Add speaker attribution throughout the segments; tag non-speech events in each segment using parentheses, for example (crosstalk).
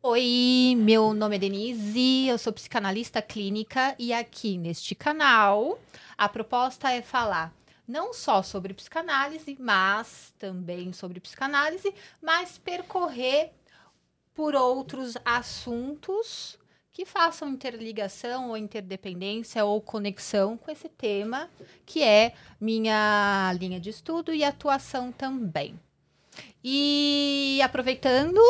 Speaker 1: Oi, meu nome é Denise, eu sou psicanalista clínica e aqui neste canal a proposta é falar não só sobre psicanálise, mas também sobre psicanálise, mas percorrer por outros assuntos que façam interligação ou interdependência ou conexão com esse tema, que é minha linha de estudo e atuação também. E aproveitando,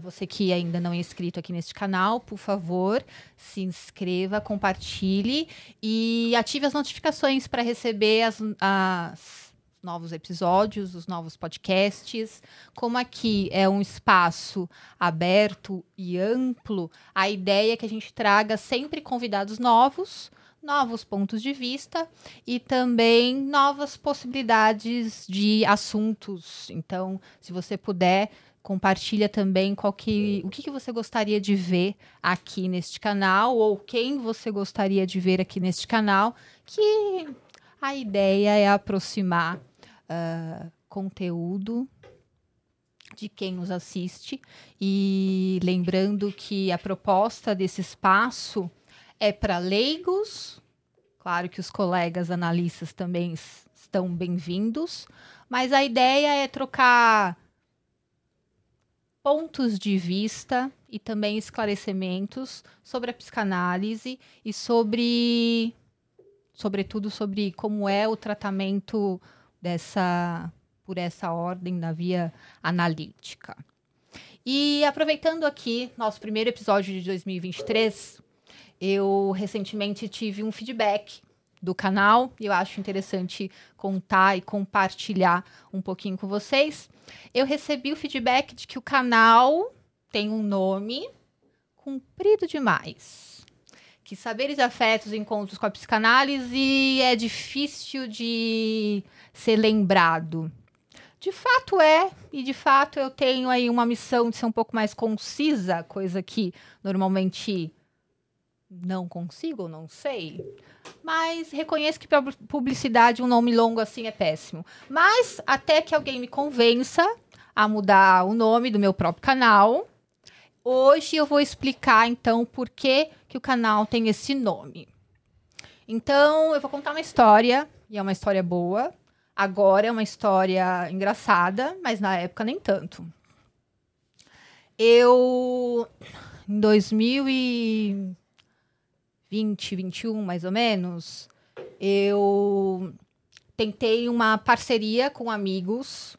Speaker 1: você que ainda não é inscrito aqui neste canal, por favor, se inscreva, compartilhe e ative as notificações para receber as, as novos episódios, os novos podcasts. Como aqui é um espaço aberto e amplo, a ideia é que a gente traga sempre convidados novos, novos pontos de vista e também novas possibilidades de assuntos. Então, se você puder compartilha também qual que, o que, que você gostaria de ver aqui neste canal ou quem você gostaria de ver aqui neste canal, que a ideia é aproximar uh, conteúdo de quem nos assiste. E lembrando que a proposta desse espaço é para leigos, claro que os colegas analistas também estão bem-vindos, mas a ideia é trocar pontos de vista e também esclarecimentos sobre a psicanálise e sobre, sobretudo, sobre como é o tratamento dessa por essa ordem da via analítica. E aproveitando aqui nosso primeiro episódio de 2023, eu recentemente tive um feedback do canal eu acho interessante contar e compartilhar um pouquinho com vocês. Eu recebi o feedback de que o canal tem um nome comprido demais. Que saberes afetos, encontros com a psicanálise é difícil de ser lembrado. De fato é, e de fato eu tenho aí uma missão de ser um pouco mais concisa, coisa que normalmente não consigo, não sei. Mas reconheço que para publicidade um nome longo assim é péssimo. Mas até que alguém me convença a mudar o nome do meu próprio canal, hoje eu vou explicar então por que, que o canal tem esse nome. Então, eu vou contar uma história, e é uma história boa. Agora é uma história engraçada, mas na época nem tanto. Eu, em 2000 e 20, 21 mais ou menos, eu tentei uma parceria com amigos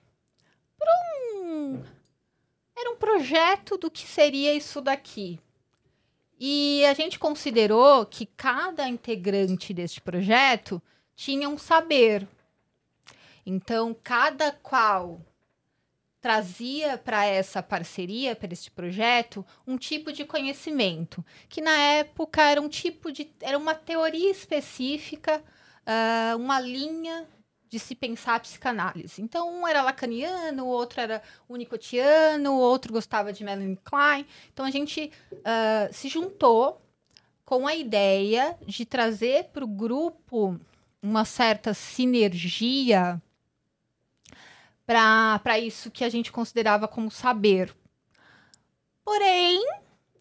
Speaker 1: para um era um projeto do que seria isso daqui. E a gente considerou que cada integrante deste projeto tinha um saber. Então, cada qual trazia para essa parceria, para este projeto, um tipo de conhecimento, que na época era um tipo de. era uma teoria específica, uh, uma linha de se pensar a psicanálise. Então, um era lacaniano, o outro era unicotiano, o outro gostava de Melanie Klein. Então, a gente uh, se juntou com a ideia de trazer para o grupo uma certa sinergia para isso que a gente considerava como saber. Porém,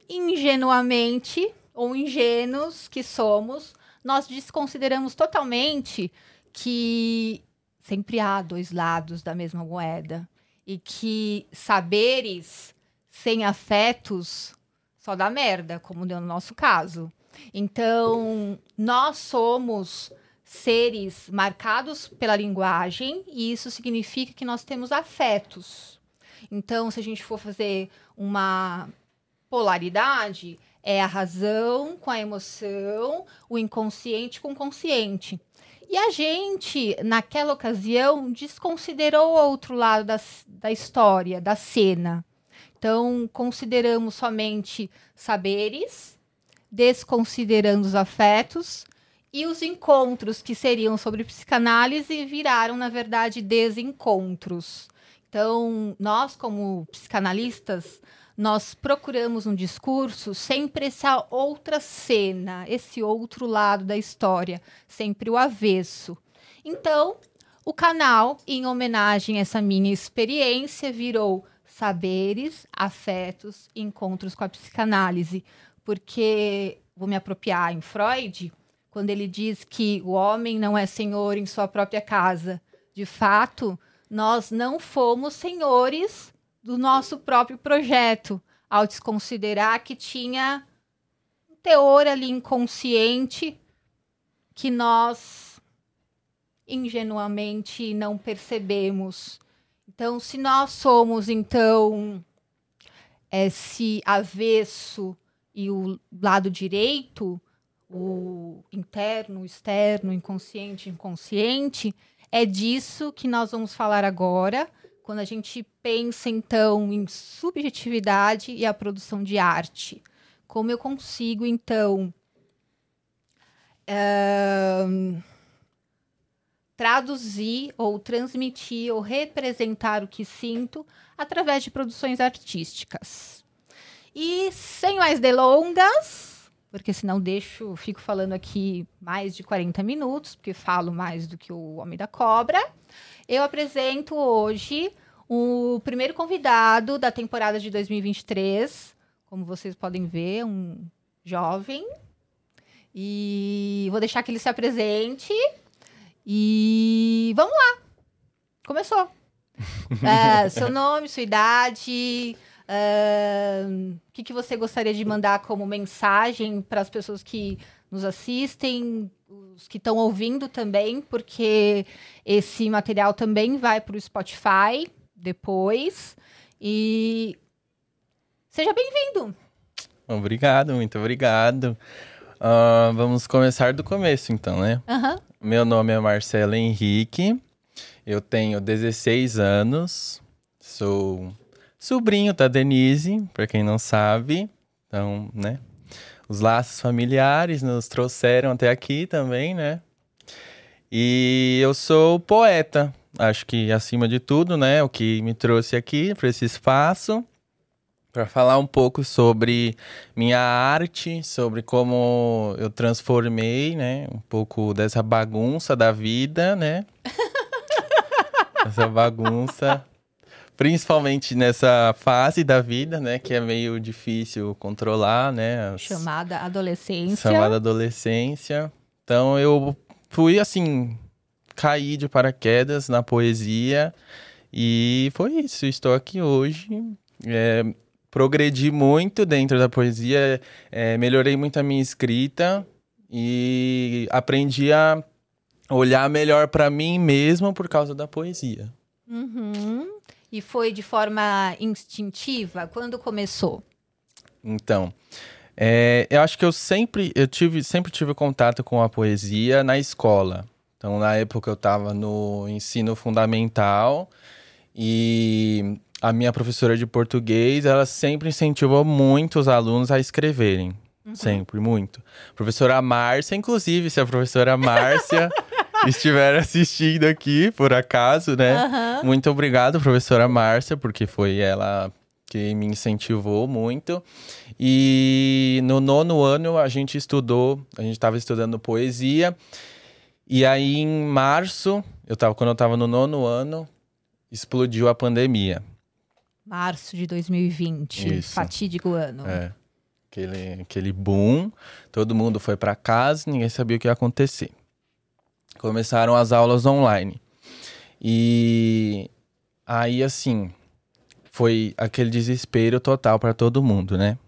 Speaker 1: ingenuamente, ou ingênuos que somos, nós desconsideramos totalmente que sempre há dois lados da mesma moeda e que saberes sem afetos só dá merda, como deu no nosso caso. Então, nós somos seres marcados pela linguagem, e isso significa que nós temos afetos. Então, se a gente for fazer uma polaridade, é a razão com a emoção, o inconsciente com o consciente. E a gente, naquela ocasião, desconsiderou o outro lado da, da história, da cena. Então, consideramos somente saberes, desconsiderando os afetos, e os encontros que seriam sobre psicanálise viraram, na verdade, desencontros. Então, nós, como psicanalistas, nós procuramos um discurso sempre essa outra cena, esse outro lado da história, sempre o avesso. Então, o canal, em homenagem a essa minha experiência, virou saberes, afetos, encontros com a psicanálise. Porque, vou me apropriar em Freud, quando ele diz que o homem não é senhor em sua própria casa. De fato, nós não fomos senhores do nosso próprio projeto, ao desconsiderar que tinha um teor ali inconsciente que nós ingenuamente não percebemos. Então, se nós somos, então, esse avesso e o lado direito, o interno, o externo, inconsciente, inconsciente, é disso que nós vamos falar agora, quando a gente pensa então em subjetividade e a produção de arte. Como eu consigo então uh, traduzir ou transmitir ou representar o que sinto através de produções artísticas. E sem mais delongas, porque senão deixo, fico falando aqui mais de 40 minutos, porque falo mais do que o Homem da Cobra. Eu apresento hoje o primeiro convidado da temporada de 2023, como vocês podem ver, um jovem. E vou deixar que ele se apresente. E vamos lá. Começou. (laughs) é, seu nome, sua idade, o que, que você gostaria de mandar como mensagem para as pessoas que nos assistem, os que estão ouvindo também, porque esse material também vai para o Spotify depois. E seja bem-vindo.
Speaker 2: Obrigado, muito obrigado. Uh, vamos começar do começo, então, né?
Speaker 1: Uhum.
Speaker 2: Meu nome é Marcelo Henrique, eu tenho 16 anos, sou sobrinho da Denise, para quem não sabe. Então, né? Os laços familiares nos trouxeram até aqui também, né? E eu sou poeta. Acho que acima de tudo, né, o que me trouxe aqui para esse espaço para falar um pouco sobre minha arte, sobre como eu transformei, né, um pouco dessa bagunça da vida, né? (laughs) Essa bagunça Principalmente nessa fase da vida, né? Que é meio difícil controlar, né?
Speaker 1: As... Chamada adolescência.
Speaker 2: Chamada adolescência. Então eu fui assim, caí de paraquedas na poesia. E foi isso. Estou aqui hoje. É, progredi muito dentro da poesia, é, melhorei muito a minha escrita e aprendi a olhar melhor para mim mesmo por causa da poesia.
Speaker 1: Uhum. E foi de forma instintiva? Quando começou?
Speaker 2: Então, é, eu acho que eu sempre, eu tive, sempre tive contato com a poesia na escola. Então, na época eu estava no ensino fundamental e a minha professora de português, ela sempre incentivou muito os alunos a escreverem. Uhum. Sempre, muito. Professora Márcia, inclusive, se a professora Márcia (laughs) estiver assistindo aqui, por acaso, né? Uhum. Muito obrigado, professora Márcia, porque foi ela que me incentivou muito. E no nono ano a gente estudou, a gente estava estudando poesia. E aí em março, eu tava, quando eu estava no nono ano, explodiu a pandemia.
Speaker 1: Março de 2020, Isso. fatídico ano.
Speaker 2: É. Aquele, aquele boom, todo mundo foi para casa, ninguém sabia o que ia acontecer começaram as aulas online. E aí, assim, foi aquele desespero total para todo mundo, né?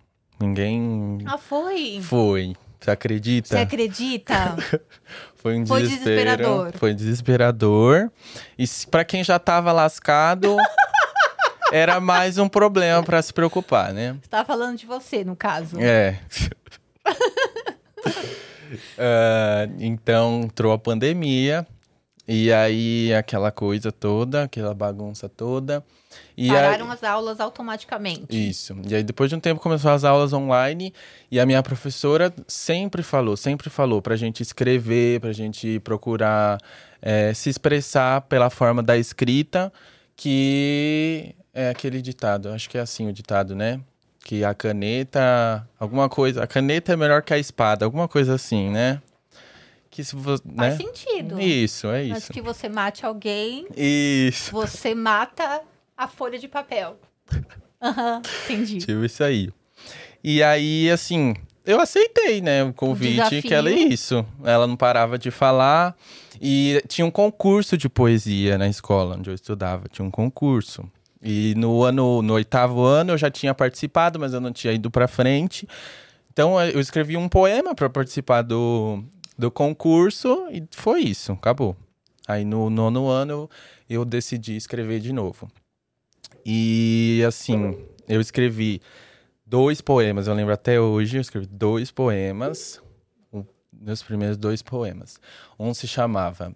Speaker 2: Ninguém.
Speaker 1: Ah, foi?
Speaker 2: Foi. Você acredita? Você
Speaker 1: acredita? (laughs)
Speaker 2: foi um foi desesperador. Foi desesperador. E para quem já tava lascado, (laughs) era mais um problema para se preocupar, né?
Speaker 1: Você tava falando de você, no caso.
Speaker 2: É. (laughs) Uh, então entrou a pandemia, e aí aquela coisa toda, aquela bagunça toda.
Speaker 1: E Pararam aí... as aulas automaticamente.
Speaker 2: Isso. E aí depois de um tempo começou as aulas online e a minha professora sempre falou, sempre falou pra gente escrever, pra gente procurar é, se expressar pela forma da escrita, que é aquele ditado, acho que é assim o ditado, né? Que a caneta, alguma coisa, a caneta é melhor que a espada, alguma coisa assim, né?
Speaker 1: Que se você, né? Faz sentido.
Speaker 2: Isso, é isso.
Speaker 1: Antes que você mate alguém,
Speaker 2: isso.
Speaker 1: você mata a folha de papel. (laughs) Aham, entendi.
Speaker 2: Tipo isso aí. E aí, assim, eu aceitei, né, o convite,
Speaker 1: desafio.
Speaker 2: que ela é isso. Ela não parava de falar. E tinha um concurso de poesia na escola onde eu estudava. Tinha um concurso. E no ano, no oitavo ano eu já tinha participado, mas eu não tinha ido pra frente. Então eu escrevi um poema para participar do, do concurso e foi isso, acabou. Aí no nono ano eu, decidi escrever de novo. E assim, eu escrevi dois poemas, eu lembro até hoje, eu escrevi dois poemas, o- meus primeiros dois poemas. Um se chamava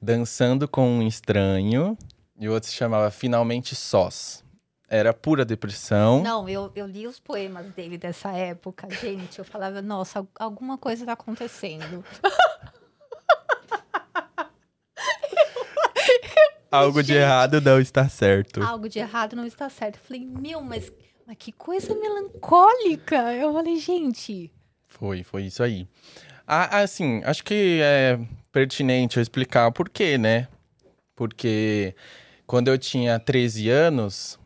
Speaker 2: Dançando com um Estranho e o outro se chamava Finalmente Sós. Era pura depressão.
Speaker 1: Não, eu, eu li os poemas dele dessa época, gente. Eu falava, nossa, al- alguma coisa tá acontecendo. (laughs)
Speaker 2: Algo de
Speaker 1: Gente.
Speaker 2: errado não está certo.
Speaker 1: Algo de errado não está certo. Eu falei, meu, mas, mas que coisa melancólica. Eu falei, gente.
Speaker 2: Foi, foi isso aí. Ah, assim, acho que é pertinente eu explicar o porquê, né? Porque quando eu tinha 13 anos,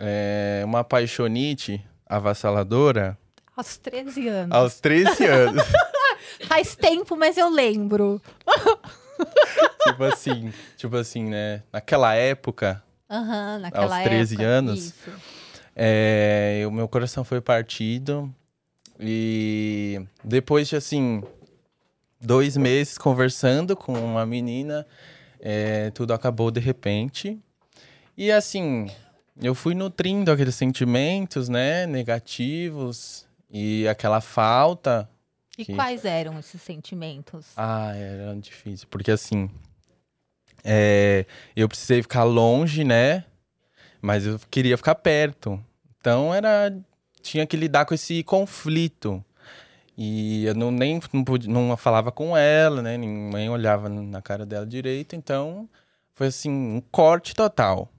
Speaker 2: é, uma paixonite avassaladora,
Speaker 1: Aos 13 anos.
Speaker 2: aos 13 anos, (laughs)
Speaker 1: Faz tempo, mas eu lembro.
Speaker 2: tipo assim, tipo assim, né? Naquela época,
Speaker 1: Aham, naquela
Speaker 2: Aos 13
Speaker 1: época.
Speaker 2: anos? É, o meu coração foi partido e depois de assim dois meses conversando com uma menina, é, tudo acabou de repente e assim eu fui nutrindo aqueles sentimentos, né, negativos e aquela falta.
Speaker 1: E
Speaker 2: Que-
Speaker 1: quais eram esses sentimentos?
Speaker 2: Ah, era difícil porque assim é, eu precisei ficar longe, né, mas eu queria ficar perto. Então era tinha que lidar com esse conflito. E eu não nem não, pude- não falava com ela, né? Nem olhava na cara dela direito, então foi assim, um corte total.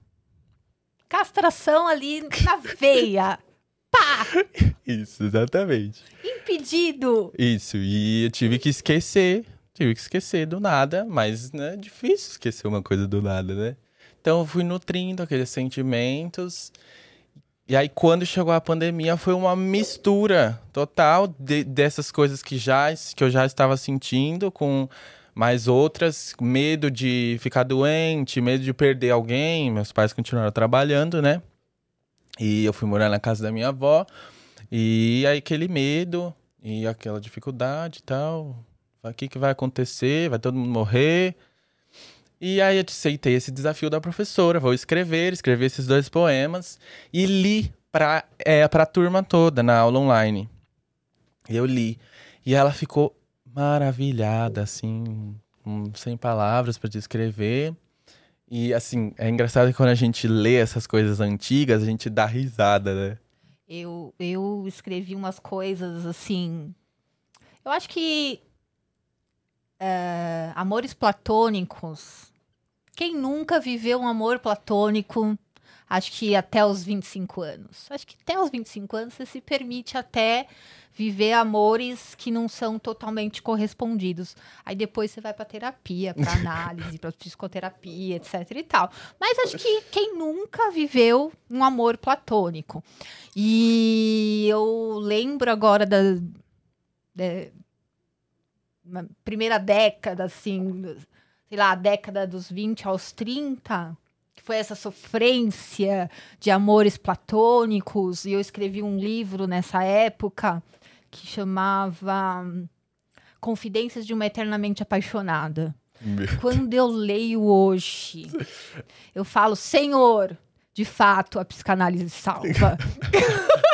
Speaker 1: Castração ali na veia. Pá!
Speaker 2: Isso, exatamente.
Speaker 1: Impedido!
Speaker 2: Isso, e eu tive que esquecer, tive que esquecer do nada, mas né, é difícil esquecer uma coisa do nada, né? Então eu fui nutrindo aqueles sentimentos. E aí quando chegou a pandemia foi uma mistura total de- dessas coisas que já que eu já estava sentindo com mais outras, medo de ficar doente, medo de perder alguém, meus pais continuaram trabalhando, né? E eu fui morar na casa da minha avó. E aí aquele medo e aquela dificuldade e tal. O que, que vai acontecer? Vai todo mundo morrer? E aí eu aceitei esse desafio da professora. Vou escrever, escrever esses dois poemas. E li pra, é, pra turma toda na aula online. Eu li. E ela ficou maravilhada, assim, sem palavras para descrever. E assim, é engraçado que quando a gente lê essas coisas antigas, a gente dá risada, né?
Speaker 1: Eu, eu escrevi umas coisas assim. Eu acho que. É, amores platônicos. Quem nunca viveu um amor platônico, acho que até os 25 anos. Acho que até os 25 anos você se permite até viver amores que não são totalmente correspondidos. Aí depois você vai pra terapia, pra (laughs) análise, pra psicoterapia, etc e tal. Mas acho que quem nunca viveu um amor platônico. E eu lembro agora da, da- primeira década, assim, sei lá, a década dos 20 aos 30, que foi essa sofrência de amores platônicos, e eu escrevi um livro nessa época que chamava Confidências de uma Eternamente Apaixonada. Quando eu leio hoje, eu falo, Senhor, de fato, a psicanálise salva. (laughs)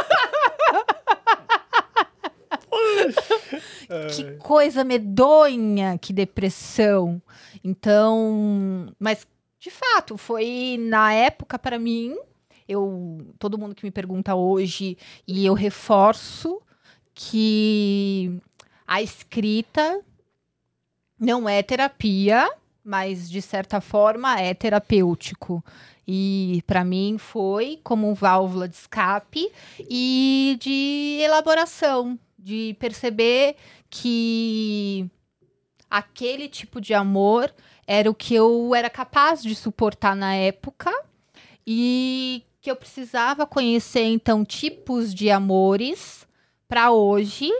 Speaker 1: (laughs) que coisa medonha, que depressão. Então, mas de fato, foi na época para mim, eu todo mundo que me pergunta hoje e eu reforço que a escrita não é terapia, mas de certa forma é terapêutico. E para mim foi como válvula de escape e de elaboração, de perceber que aquele tipo de amor era o que eu era capaz de suportar na época e que eu precisava conhecer então tipos de amores para hoje,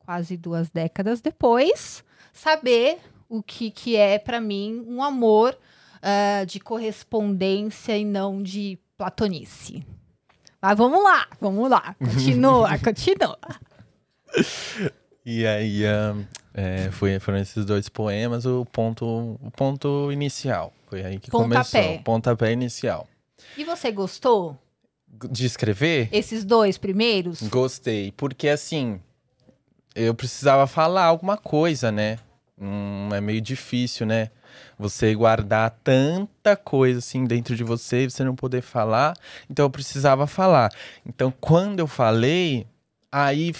Speaker 1: quase duas décadas depois, saber o que, que é para mim um amor uh, de correspondência e não de platonice. Mas vamos lá, vamos lá. (laughs) Continua, continua.
Speaker 2: E aí, é, foi, foram esses dois poemas o ponto, o ponto inicial. Foi aí que
Speaker 1: Pontapé.
Speaker 2: começou. Pontapé inicial.
Speaker 1: E você gostou?
Speaker 2: De escrever?
Speaker 1: Esses dois primeiros?
Speaker 2: Gostei, porque assim, eu precisava falar alguma coisa, né? Hum, é meio difícil, né? Você guardar tanta coisa assim dentro de você você não poder falar. Então eu precisava falar. Então quando eu falei, aí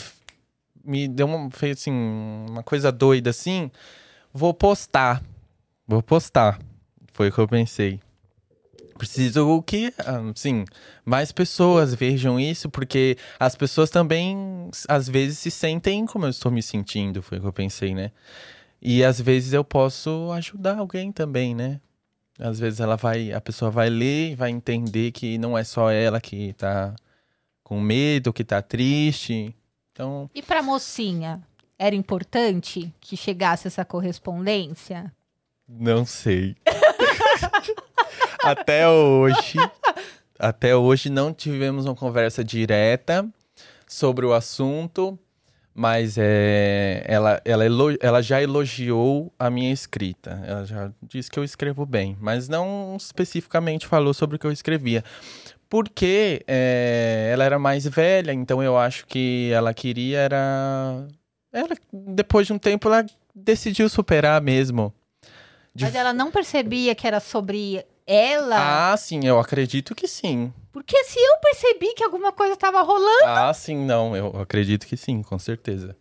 Speaker 2: me deu uma, fez assim, uma coisa doida assim. Vou postar. Vou postar. Foi o que eu pensei. Preciso que, assim, mais pessoas vejam isso, porque as pessoas também, às vezes, se sentem como eu estou me sentindo, foi o que eu pensei, né? E às vezes eu posso ajudar alguém também, né? Às vezes ela vai, a pessoa vai ler e vai entender que não é só ela que tá com medo, que tá triste. Então.
Speaker 1: E pra mocinha, era importante que chegasse essa correspondência?
Speaker 2: Não sei. (laughs) até hoje, até hoje não tivemos uma conversa direta sobre o assunto mas é, ela, ela, ela já elogiou a minha escrita. Ela já disse que eu escrevo bem, mas não especificamente falou sobre o que eu escrevia. Porque é, ela era mais velha, então eu acho que ela queria era. Ela, depois de um tempo, ela decidiu superar mesmo.
Speaker 1: De... Mas ela não percebia que era sobre ela?
Speaker 2: Ah, sim, eu acredito que sim.
Speaker 1: Porque se eu percebi que alguma coisa estava rolando.
Speaker 2: Ah, sim, não. Eu acredito que sim, com certeza.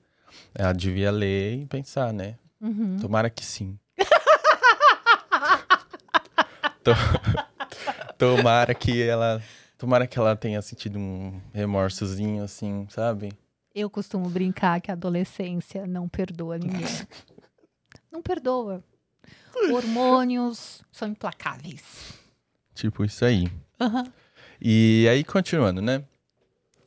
Speaker 2: Ela devia ler e pensar, né? Uhum. Tomara que sim. (laughs) Tomara que ela. Tomara que ela tenha sentido um remorsozinho, assim, sabe?
Speaker 1: Eu costumo brincar que a adolescência não perdoa ninguém. (laughs) não perdoa. Hormônios são implacáveis.
Speaker 2: Tipo isso aí.
Speaker 1: Uhum.
Speaker 2: E aí, continuando, né?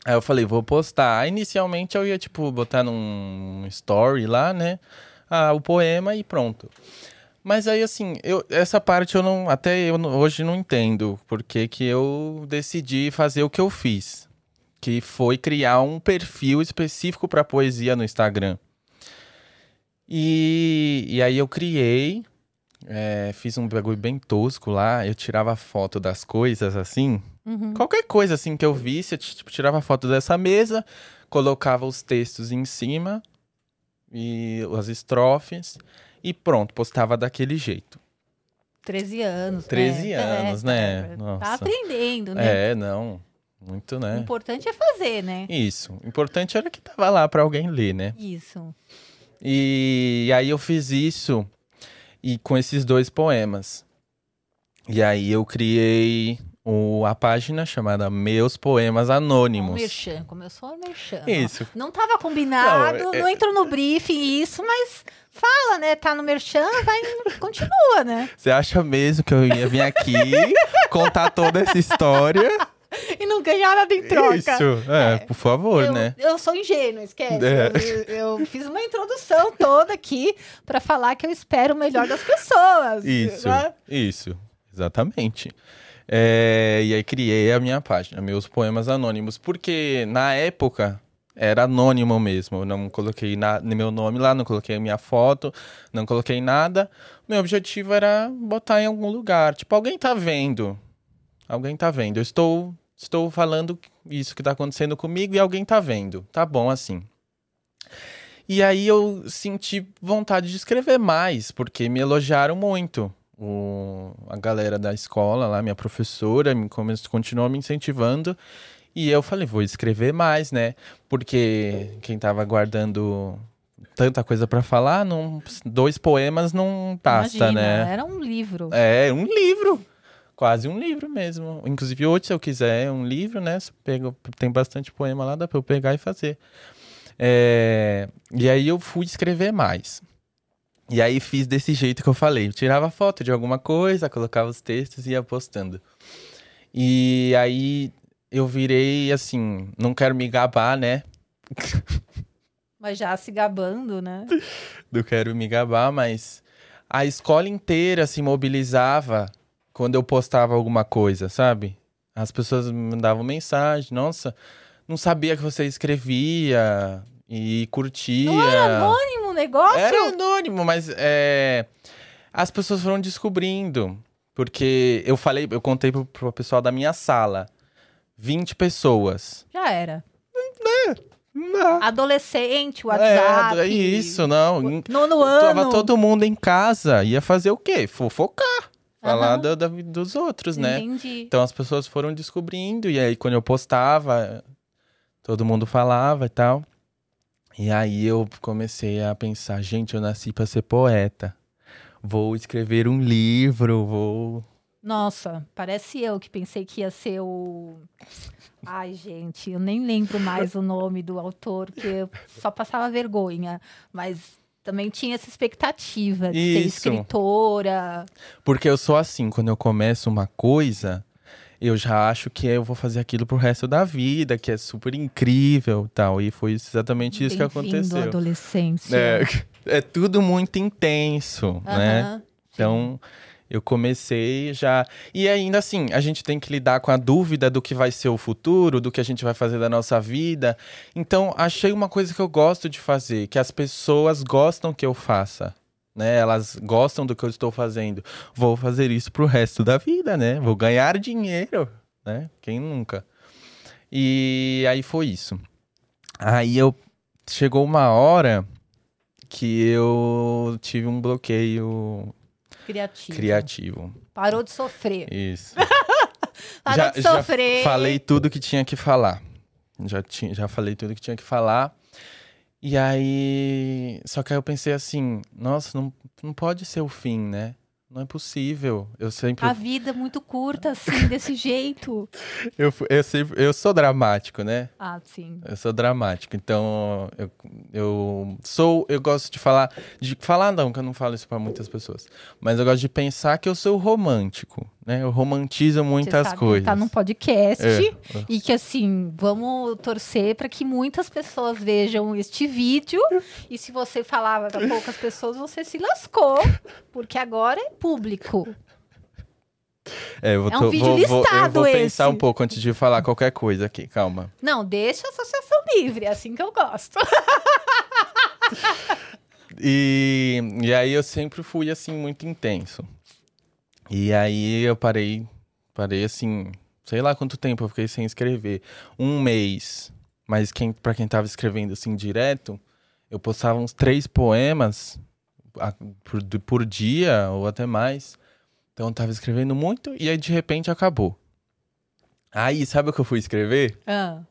Speaker 2: Aí eu falei, vou postar. Aí, inicialmente eu ia, tipo, botar num story lá, né? Ah, o poema e pronto. Mas aí, assim, eu, essa parte eu não. Até eu hoje não entendo porque que eu decidi fazer o que eu fiz. Que foi criar um perfil específico para poesia no Instagram. E, e aí eu criei, é, fiz um bagulho bem tosco lá. Eu tirava foto das coisas assim. Uhum. Qualquer coisa assim que eu visse, eu tipo, tirava foto dessa mesa, colocava os textos em cima e as estrofes e pronto, postava daquele jeito.
Speaker 1: 13 anos,
Speaker 2: 13 né? anos, é, né?
Speaker 1: É, Nossa. Tá aprendendo, né?
Speaker 2: É, não. Muito, né?
Speaker 1: O importante é fazer, né?
Speaker 2: Isso. O importante era que tava lá para alguém ler, né?
Speaker 1: Isso.
Speaker 2: E aí eu fiz isso e com esses dois poemas. E aí eu criei o, a página chamada Meus Poemas Anônimos.
Speaker 1: Merchan, começou a merchan.
Speaker 2: Isso.
Speaker 1: Não estava combinado, não, é... não entrou no briefing isso, mas fala, né? Tá no merchan, vai, continua, né?
Speaker 2: Você acha mesmo que eu ia vir aqui contar toda essa história? (laughs)
Speaker 1: e não ganhar nada em troca.
Speaker 2: Isso, é, é. por favor,
Speaker 1: eu,
Speaker 2: né?
Speaker 1: Eu sou ingênua, esquece. É. Eu, eu, fiz uma introdução toda aqui para falar que eu espero o melhor das pessoas.
Speaker 2: Isso, né? isso, exatamente. É, e aí criei a minha página, meus poemas anônimos, porque na época era anônimo mesmo. Eu não coloquei na, meu nome lá, não coloquei a minha foto, não coloquei nada. Meu objetivo era botar em algum lugar. Tipo, alguém tá vendo. Alguém tá vendo. Eu estou, estou falando isso que tá acontecendo comigo e alguém tá vendo. Tá bom assim. E aí eu senti vontade de escrever mais, porque me elogiaram muito o, a galera da escola lá, minha professora, me, continuou me incentivando. E eu falei, vou escrever mais, né? Porque quem tava guardando tanta coisa para falar, não, dois poemas não basta, Imagina, né?
Speaker 1: Era um livro.
Speaker 2: É, um livro. Quase um livro mesmo. Inclusive, hoje, se eu quiser um livro, né? Pego, tem bastante poema lá, dá pra eu pegar e fazer. É, e aí eu fui escrever mais. E aí fiz desse jeito que eu falei. Eu tirava foto de alguma coisa, colocava os textos e ia postando. E aí eu virei assim, não quero me gabar, né? (laughs)
Speaker 1: Mas já se gabando, né?
Speaker 2: Não quero me gabar, mas a escola inteira se mobilizava quando eu postava alguma coisa, sabe? As pessoas me mandavam mensagem, nossa, não sabia que você escrevia e curtia.
Speaker 1: Não era anônimo o negócio?
Speaker 2: Era anônimo, mas é, as pessoas foram descobrindo. Porque eu falei, eu contei pro, pro pessoal da minha sala. 20 pessoas.
Speaker 1: Já era.
Speaker 2: Não.
Speaker 1: Adolescente, WhatsApp.
Speaker 2: É, isso, não.
Speaker 1: Nono ano.
Speaker 2: Tava todo mundo em casa. Ia fazer o quê? Fofocar. Falar
Speaker 1: Aham.
Speaker 2: do- da- dos outros, né?
Speaker 1: Entendi.
Speaker 2: Então as pessoas foram descobrindo. E aí, quando eu postava, todo mundo falava e tal. E aí eu comecei a pensar, gente, eu nasci pra ser poeta. Vou escrever um livro, vou.
Speaker 1: Nossa, parece eu que pensei que ia ser o. Ai, gente, eu nem lembro mais o nome do autor, porque eu só passava vergonha. Mas também tinha essa expectativa de ser
Speaker 2: Isso.
Speaker 1: escritora.
Speaker 2: Porque eu sou assim, quando eu começo uma coisa, eu já acho que eu vou fazer aquilo pro resto da vida, que é super incrível e tal. E foi exatamente isso que aconteceu.
Speaker 1: adolescência.
Speaker 2: É, (laughs) é tudo muito intenso, né?
Speaker 1: Aham,
Speaker 2: Então, eu comecei já. E ainda assim, a gente tem que lidar com a dúvida do que vai ser o futuro, do que a gente vai fazer da nossa vida. Então, achei uma coisa que eu gosto de fazer, que as pessoas gostam que eu faça. Né? Elas gostam do que eu estou fazendo. Vou fazer isso pro resto da vida, né? Vou ganhar dinheiro, né? Quem nunca? E aí foi isso. Aí eu chegou uma hora que eu tive um bloqueio
Speaker 1: Criativo.
Speaker 2: criativo.
Speaker 1: Parou de sofrer.
Speaker 2: Isso. (laughs)
Speaker 1: Parou de sofrer.
Speaker 2: falei tudo que tinha que falar. Já, tinha, já falei tudo que tinha que falar. E aí. Só que aí eu pensei assim: nossa, não, não pode ser o fim, né? Não é possível. Eu sempre.
Speaker 1: A vida é muito curta, assim, (laughs) desse jeito.
Speaker 2: Eu, eu, sempre eu sou dramático, né?
Speaker 1: Ah, sim.
Speaker 2: Eu sou dramático, então eu, eu sou, eu gosto de falar, de falar não, que eu não falo isso pra muitas pessoas, mas eu gosto de pensar que eu sou romântico, né? Eu romantizo muitas
Speaker 1: sabe,
Speaker 2: coisas.
Speaker 1: Tá num podcast.
Speaker 2: É.
Speaker 1: E que assim, vamos torcer para que muitas pessoas vejam este vídeo. E se você falava para poucas pessoas, você se lascou, porque agora é público.
Speaker 2: É, eu vou,
Speaker 1: É um vídeo
Speaker 2: vou, vou- eu
Speaker 1: listado
Speaker 2: vou pensar
Speaker 1: esse.
Speaker 2: um pouco antes de falar qualquer coisa aqui, calma.
Speaker 1: Não, deixa a associação livre, é assim que eu gosto. (laughs)
Speaker 2: E, e aí eu sempre fui assim muito intenso. E aí eu parei, parei assim, sei lá quanto tempo eu fiquei sem escrever, um mês. Mas quem, para quem tava escrevendo assim direto, eu postava uns três poemas por, por dia ou até mais. Então eu tava escrevendo muito e aí de repente acabou. Aí, sabe o que eu fui escrever?
Speaker 1: Ah,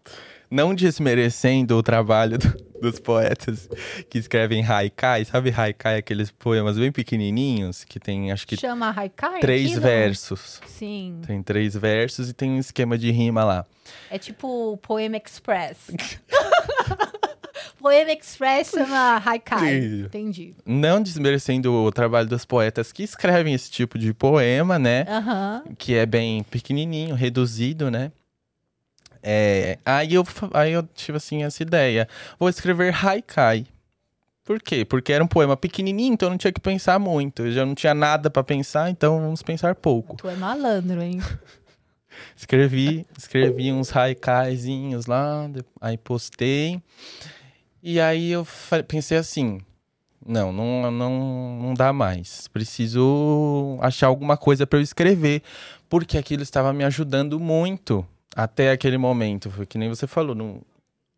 Speaker 2: Não desmerecendo o trabalho do- dos poetas que escrevem haikai. Sabe haikai, aqueles poemas bem pequenininhos que tem, acho que,
Speaker 1: chama Haikai?
Speaker 2: três versos.
Speaker 1: Sim.
Speaker 2: Tem três versos e tem um esquema de rima lá.
Speaker 1: É tipo o Poema Express. (laughs) Poema Express chama Haikai.
Speaker 2: Isso.
Speaker 1: Entendi.
Speaker 2: Não desmerecendo o trabalho dos poetas que escrevem esse tipo de poema, né?
Speaker 1: Aham.
Speaker 2: que é bem pequenininho, reduzido, né? É, aí, eu, aí eu tive assim essa ideia. Vou escrever haikai. Por quê? Porque era um poema pequenininho, então eu não tinha que pensar muito. Eu já não tinha nada pra pensar, então vamos pensar pouco.
Speaker 1: Tu é malandro, hein? (laughs)
Speaker 2: Escrevi, escrevi uns haikaizinhos lá, aí postei. E aí eu pensei assim, não, não, não, não dá mais. Preciso achar alguma coisa para eu escrever, porque aquilo estava me ajudando muito até aquele momento. Foi que nem você falou, não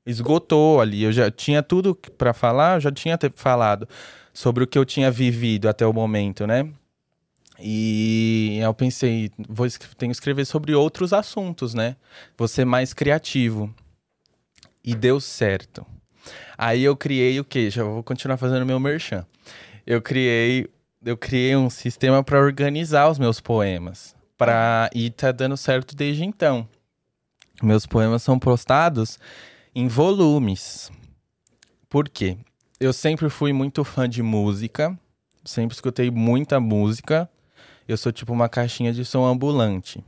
Speaker 2: esgotou ali. Eu já tinha tudo para falar, eu já tinha falado sobre o que eu tinha vivido até o momento, né? E eu pensei, vou tenho que escrever sobre outros assuntos, né? Vou ser mais criativo. E deu certo. Aí eu criei o quê? Já vou continuar fazendo meu merchan. Eu criei, eu criei um sistema para organizar os meus poemas. Pra, e tá dando certo desde então. Meus poemas são postados em volumes. Por quê? Eu sempre fui muito fã de música, sempre escutei muita música. Eu sou tipo uma caixinha de som ambulante.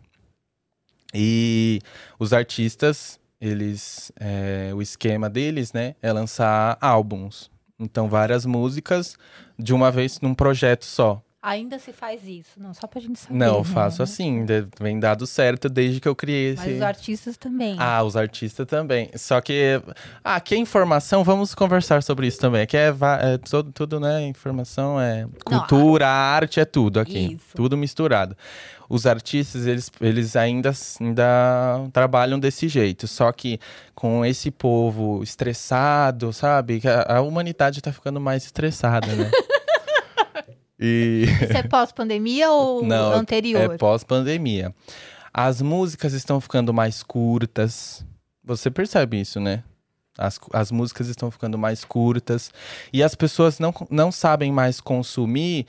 Speaker 2: E os artistas, eles, é, o esquema deles, né, é lançar álbuns. Então, várias músicas de uma vez num projeto só.
Speaker 1: Ainda se faz isso, não, só pra gente saber.
Speaker 2: Não, eu
Speaker 1: né?
Speaker 2: faço assim, de- vem dado certo desde que eu criei
Speaker 1: Mas
Speaker 2: esse.
Speaker 1: os artistas também.
Speaker 2: Ah, os artistas também. Só que. Ah, aqui é informação, vamos conversar sobre isso também. Aqui é, é tudo, tudo, né? Informação é cultura, arte, é tudo aqui.
Speaker 1: Isso.
Speaker 2: Tudo misturado. Os artistas, eles, eles ainda, ainda trabalham desse jeito. Só que com esse povo estressado, sabe? Que A, a humanidade tá ficando mais estressada, né? (laughs) e.
Speaker 1: Isso é pós-pandemia ou (laughs)
Speaker 2: Não,
Speaker 1: anterior?
Speaker 2: É pós-pandemia. As músicas estão ficando mais curtas. Você percebe isso, né? As, as músicas estão ficando mais curtas. E as pessoas não, não sabem mais consumir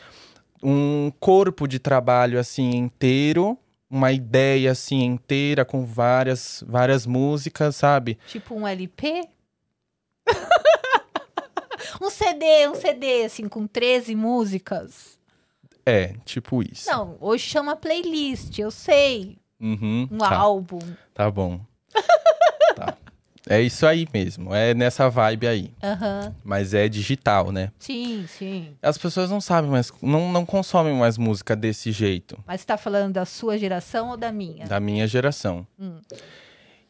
Speaker 2: um corpo de trabalho assim inteiro. Uma ideia assim inteira com várias, várias músicas, sabe?
Speaker 1: Tipo um LP? (laughs) (laughs) um CD, um CD, assim, com 13 músicas.
Speaker 2: É, tipo isso.
Speaker 1: Não, hoje chama playlist, eu sei.
Speaker 2: Uhum,
Speaker 1: Um
Speaker 2: tá,
Speaker 1: álbum.
Speaker 2: tá bom. (laughs) Tá. É isso aí mesmo. É nessa vibe aí.
Speaker 1: Aham.
Speaker 2: Mas é digital, né?
Speaker 1: Sim, sim.
Speaker 2: As pessoas não sabem mais, não, não consomem mais música desse jeito,
Speaker 1: Mas você tá falando da sua geração ou da minha?
Speaker 2: da minha geração.
Speaker 1: Hum.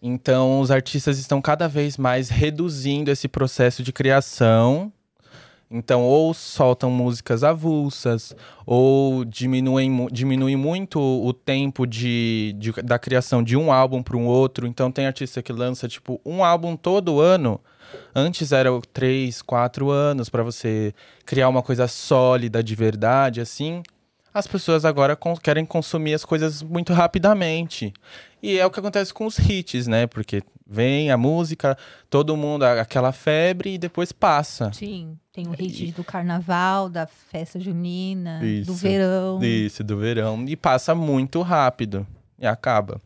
Speaker 2: Então, os artistas estão cada vez mais reduzindo esse processo de criação. Então, ou soltam músicas avulsas, ou diminuem, diminuem muito o tempo de, de- da criação de um álbum para um outro. Então, tem artista que lança, tipo, um álbum todo ano. Antes era três, quatro anos para você criar uma coisa sólida de verdade, assim. As pessoas agora querem consumir as coisas muito rapidamente. E é o que acontece com os hits, né? Porque vem a música, todo mundo, aquela febre e depois passa.
Speaker 1: Sim, tem o hit do carnaval, da festa junina, do
Speaker 2: Isso.
Speaker 1: verão.
Speaker 2: Isso, do verão. E passa muito rápido. E acaba.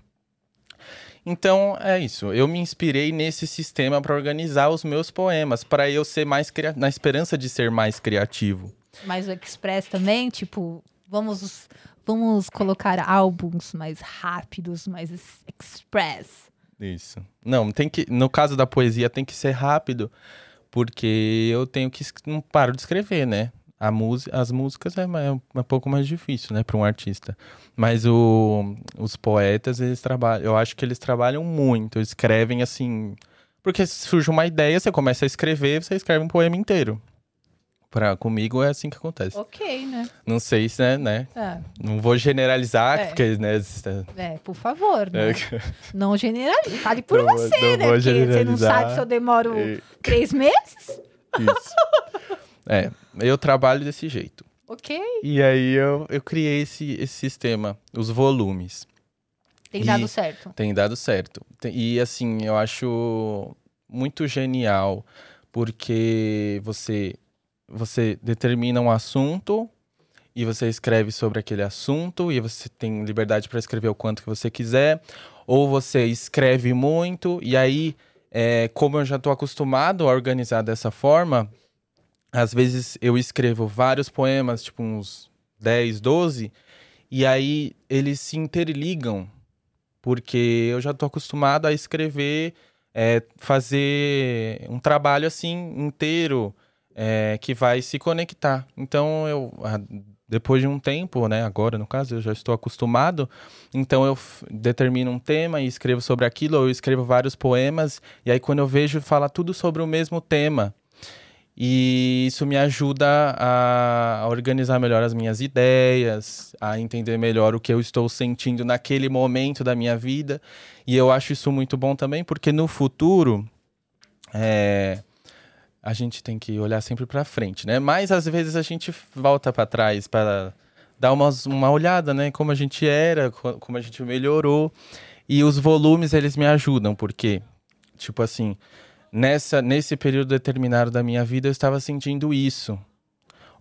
Speaker 2: Então, é isso. Eu me inspirei nesse sistema para organizar os meus poemas, para eu ser mais cria... na esperança de ser mais criativo.
Speaker 1: Mas o Express também, tipo, vamos, vamos colocar álbuns mais rápidos, mais ex- express.
Speaker 2: Isso. Não, tem que, no caso da poesia tem que ser rápido, porque eu tenho que não paro de escrever, né? A música, as músicas é, ma- é um pouco mais difícil, né, para um artista. Mas o, os poetas, eles trabalham, eu acho que eles trabalham muito, escrevem assim, porque surge uma ideia, você começa a escrever, você escreve um poema inteiro. Pra, comigo é assim que acontece.
Speaker 1: Ok, né?
Speaker 2: Não sei se, né, né?
Speaker 1: É,
Speaker 2: Não vou generalizar,
Speaker 1: É.
Speaker 2: porque, né?
Speaker 1: é, por favor, né?
Speaker 2: É, (laughs)
Speaker 1: Não generalize. Fale por
Speaker 2: Não
Speaker 1: você,
Speaker 2: não
Speaker 1: né?
Speaker 2: vou
Speaker 1: Porque você não
Speaker 2: generalizar.
Speaker 1: sabe se eu demoro
Speaker 2: é,
Speaker 1: três meses?
Speaker 2: Isso. É, eu trabalho desse jeito.
Speaker 1: Ok.
Speaker 2: E aí eu, eu criei esse, esse sistema, os volumes.
Speaker 1: Tem
Speaker 2: E-
Speaker 1: dado certo.
Speaker 2: Tem dado certo. E assim, eu acho muito genial, porque você, você determina um assunto e você escreve sobre aquele assunto e você tem liberdade para escrever o quanto que você quiser, ou você escreve muito e aí, é, como eu já estou acostumado a organizar dessa forma, às vezes eu escrevo vários poemas, tipo uns 10, 12, e aí eles se interligam, porque eu já estou acostumado a escrever, é, fazer um trabalho assim inteiro é, que vai se conectar. Então eu ah, depois de um tempo, né, agora no caso eu já estou acostumado, então eu determino um tema e escrevo sobre aquilo, ou eu escrevo vários poemas e aí quando eu vejo fala tudo sobre o mesmo tema. E isso me ajuda a a organizar melhor as minhas ideias, a entender melhor o que eu estou sentindo naquele momento da minha vida. E eu acho isso muito bom também, porque no futuro é, a gente tem que olhar sempre para frente, né? Mas às vezes a gente volta para trás para dar umas, uma olhada, né? Como a gente era, co- como a gente melhorou. E os volumes eles me ajudam, porque tipo assim, nessa nesse período determinado da minha vida eu estava sentindo isso.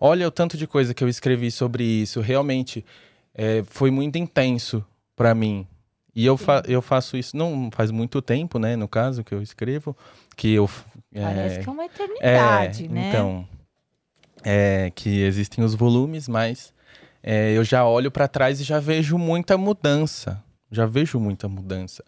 Speaker 2: Olha o tanto de coisa que eu escrevi sobre isso. Realmente é, foi muito intenso para mim. E eu, fa eu faço isso não faz muito tempo, né? No caso que eu escrevo, que eu é,
Speaker 1: Parece que é uma
Speaker 2: é,
Speaker 1: eternidade, né?
Speaker 2: então é que existem os volumes, mas é, eu já olho para trás e já vejo muita mudança, Já vejo muita mudança.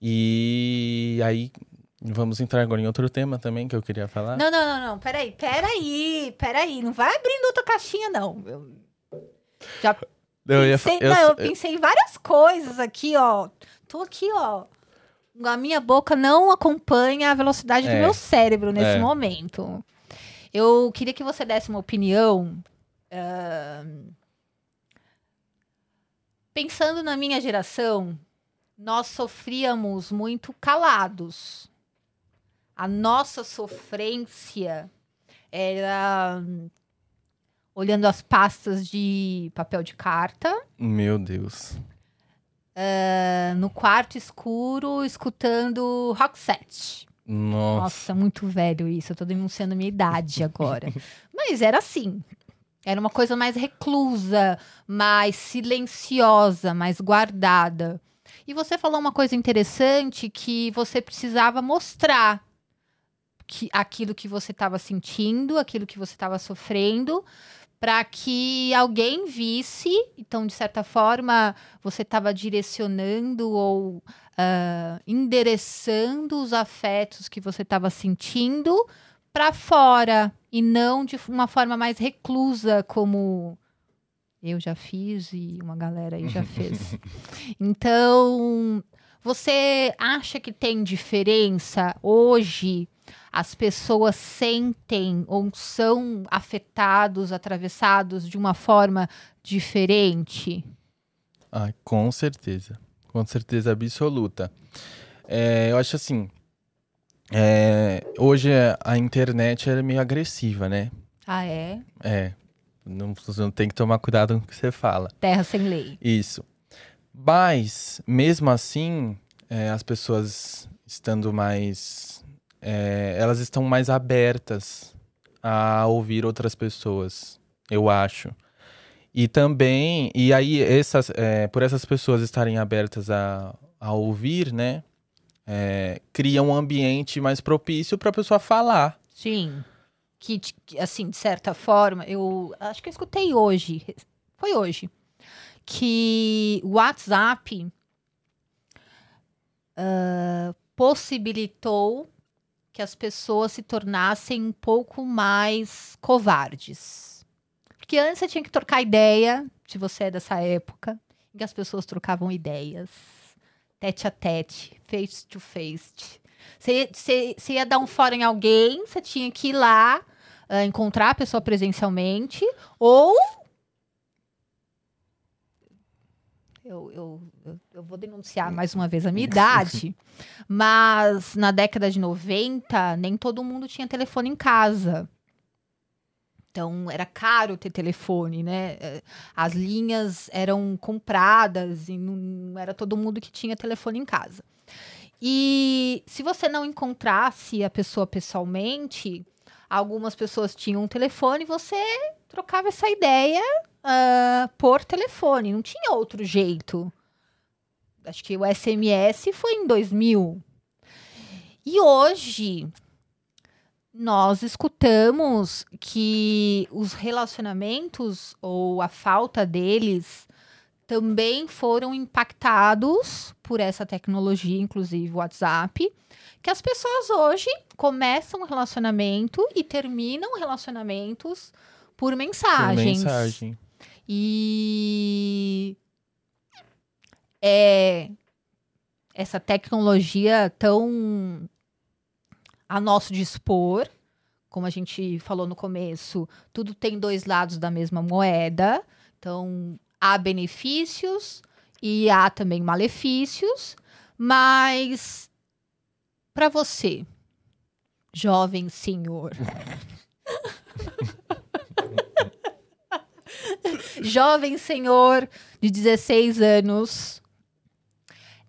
Speaker 2: E aí, vamos entrar agora em outro tema também que eu queria falar.
Speaker 1: Não, não, não, não. Peraí, peraí, peraí. Não vai abrindo outra caixinha, não. Eu já
Speaker 2: Eu, ia,
Speaker 1: pensei,
Speaker 2: fa- eu-
Speaker 1: não, eu
Speaker 2: eu-
Speaker 1: pensei em várias coisas aqui, ó. Tô aqui, ó. A minha boca não acompanha a velocidade do
Speaker 2: É.
Speaker 1: meu cérebro nesse
Speaker 2: É.
Speaker 1: momento. Eu queria que você desse uma opinião. ahn, Pensando na minha geração, nós sofríamos muito calados. A nossa sofrência era olhando as pastas de papel de carta,
Speaker 2: Meu Deus.
Speaker 1: Ah, no quarto escuro, escutando rock set.
Speaker 2: Nossa.
Speaker 1: Nossa, muito velho isso. Eu tô denunciando minha idade agora. (laughs) Mas era assim. Era uma coisa mais reclusa, mais silenciosa, mais guardada. E você falou uma coisa interessante que você precisava mostrar que aquilo que você estava sentindo, aquilo que você estava sofrendo, para que alguém visse. Então, de certa forma, você estava direcionando ou ah, endereçando os afetos que você estava sentindo para fora e não de uma forma mais reclusa como eu já fiz e uma galera aí já fez. (laughs) Então, você acha que tem diferença hoje? As pessoas sentem ou são afetados, atravessados de uma forma diferente?
Speaker 2: Ai, com certeza. Com certeza absoluta. É, eu acho assim. é, hoje a internet é meio agressiva, né?
Speaker 1: Ah, é?
Speaker 2: É. Não, você não tem que tomar cuidado com o que você fala.
Speaker 1: Terra sem lei.
Speaker 2: Isso. Mas, mesmo assim, é, as pessoas estando mais. É, elas estão mais abertas a ouvir outras pessoas, eu acho. E também, e aí, essas, é, por essas pessoas estarem abertas a, a ouvir, né? é, cria um ambiente mais propício para a pessoa falar.
Speaker 1: Sim. Que, assim, de certa forma, eu acho que eu escutei hoje, foi hoje, que o WhatsApp ah, possibilitou que as pessoas se tornassem um pouco mais covardes. Porque antes você tinha que trocar ideia, se você é dessa época, em que as pessoas trocavam ideias, tete a tete, face to face. Você, ia dar um fora em alguém, você tinha que ir lá ah, encontrar a pessoa presencialmente, ou. Eu, eu, eu, eu vou denunciar mais uma vez a minha idade, (laughs) mas na década de 90, nem todo mundo tinha telefone em casa. Então era caro ter telefone, né? Eh, As linhas eram compradas e não, não era todo mundo que tinha telefone em casa. E se você não encontrasse a pessoa pessoalmente, algumas pessoas tinham um telefone, você trocava essa ideia ah, por telefone, não tinha outro jeito. Acho que o SMS foi em 2000. E hoje nós escutamos que os relacionamentos ou a falta deles também foram impactados por essa tecnologia, inclusive o WhatsApp, que as pessoas hoje começam um relacionamento e terminam relacionamentos por
Speaker 2: Por
Speaker 1: mensagens.
Speaker 2: mensagem.
Speaker 1: E é essa tecnologia tão a nosso dispor, como a gente falou no começo, tudo tem dois lados da mesma moeda. Então, há benefícios e há também malefícios, mas para você, jovem senhor, (laughs) jovem senhor de 16 anos,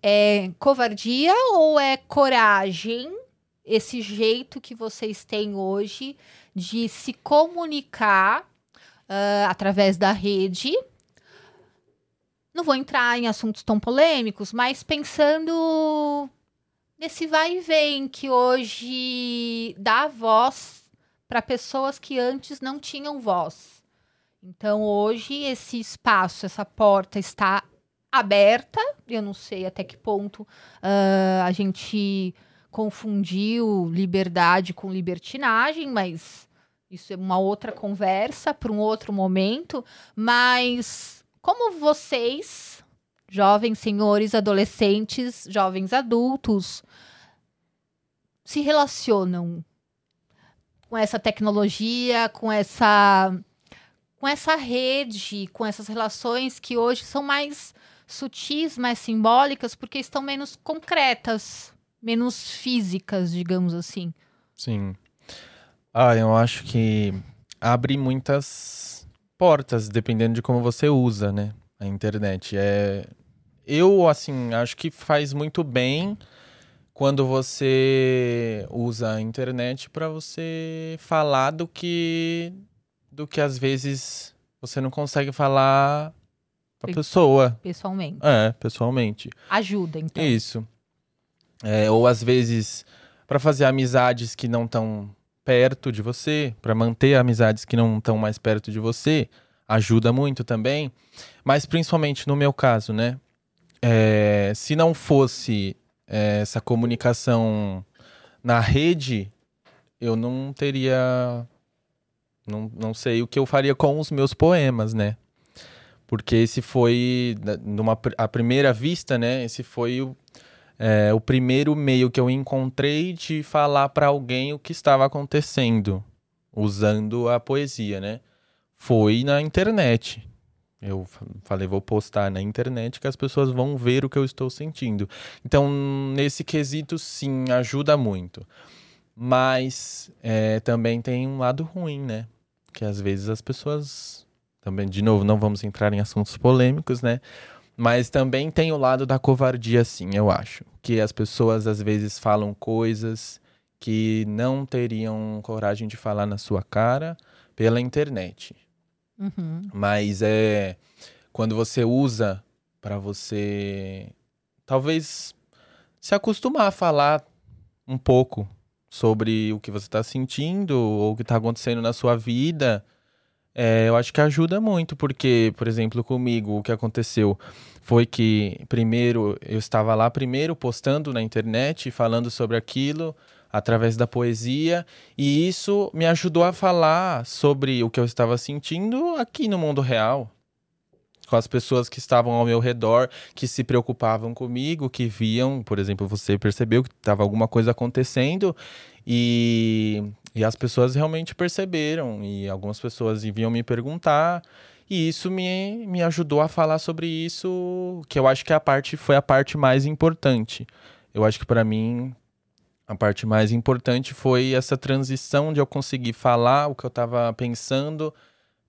Speaker 1: é covardia ou é coragem esse jeito que vocês têm hoje de se comunicar ah, através da rede? Não vou entrar em assuntos tão polêmicos, mas pensando nesse vai e vem que hoje dá voz para pessoas que antes não tinham voz. Então, hoje, esse espaço, essa porta está aberta. Eu não sei até que ponto uh, a gente confundiu liberdade com libertinagem, mas isso é uma outra conversa para um outro momento. Mas como vocês, jovens senhores, adolescentes, jovens adultos, se relacionam com essa tecnologia, com essa com essa rede, com essas relações que hoje são mais sutis, mais simbólicas, porque estão menos concretas, menos físicas, digamos assim.
Speaker 2: Sim. Ah, eu acho que abre muitas portas, dependendo de como você usa, né? A internet. É... Eu, assim, acho que faz muito bem quando você usa a internet para você falar do que do que às vezes você não consegue falar pra pessoa.
Speaker 1: Pessoalmente.
Speaker 2: É, pessoalmente.
Speaker 1: Ajuda, então.
Speaker 2: Isso. É, ou às vezes para fazer amizades que não estão perto de você, para manter amizades que não estão mais perto de você, ajuda muito também. Mas principalmente no meu caso, né? É, se não fosse é, essa comunicação na rede, eu não teria. Não, não sei o que eu faria com os meus poemas, né? Porque esse foi, numa, a primeira vista, né? Esse foi o, é, o primeiro meio que eu encontrei de falar para alguém o que estava acontecendo, usando a poesia, né? Foi na internet. Eu falei, vou postar na internet que as pessoas vão ver o que eu estou sentindo. Então, nesse quesito, sim, ajuda muito. Mas é, também tem um lado ruim, né? Que às vezes as pessoas. Também, de novo, não vamos entrar em assuntos polêmicos, né? Mas também tem o lado da covardia, sim, eu acho. Que as pessoas às vezes falam coisas que não teriam coragem de falar na sua cara pela internet.
Speaker 1: Uhum.
Speaker 2: Mas é quando você usa para você talvez se acostumar a falar um pouco sobre o que você está sentindo ou o que está acontecendo na sua vida, é, eu acho que ajuda muito, porque, por exemplo, comigo, o que aconteceu foi que, primeiro, eu estava lá, primeiro, postando na internet, falando sobre aquilo, através da poesia, e isso me ajudou a falar sobre o que eu estava sentindo aqui no mundo real. Com as pessoas que estavam ao meu redor, que se preocupavam comigo, que viam, por exemplo, você percebeu que estava alguma coisa acontecendo e, e as pessoas realmente perceberam. E algumas pessoas vinham me perguntar. E isso me, me ajudou a falar sobre isso, que eu acho que a parte foi a parte mais importante. Eu acho que para mim a parte mais importante foi essa transição de eu conseguir falar o que eu estava pensando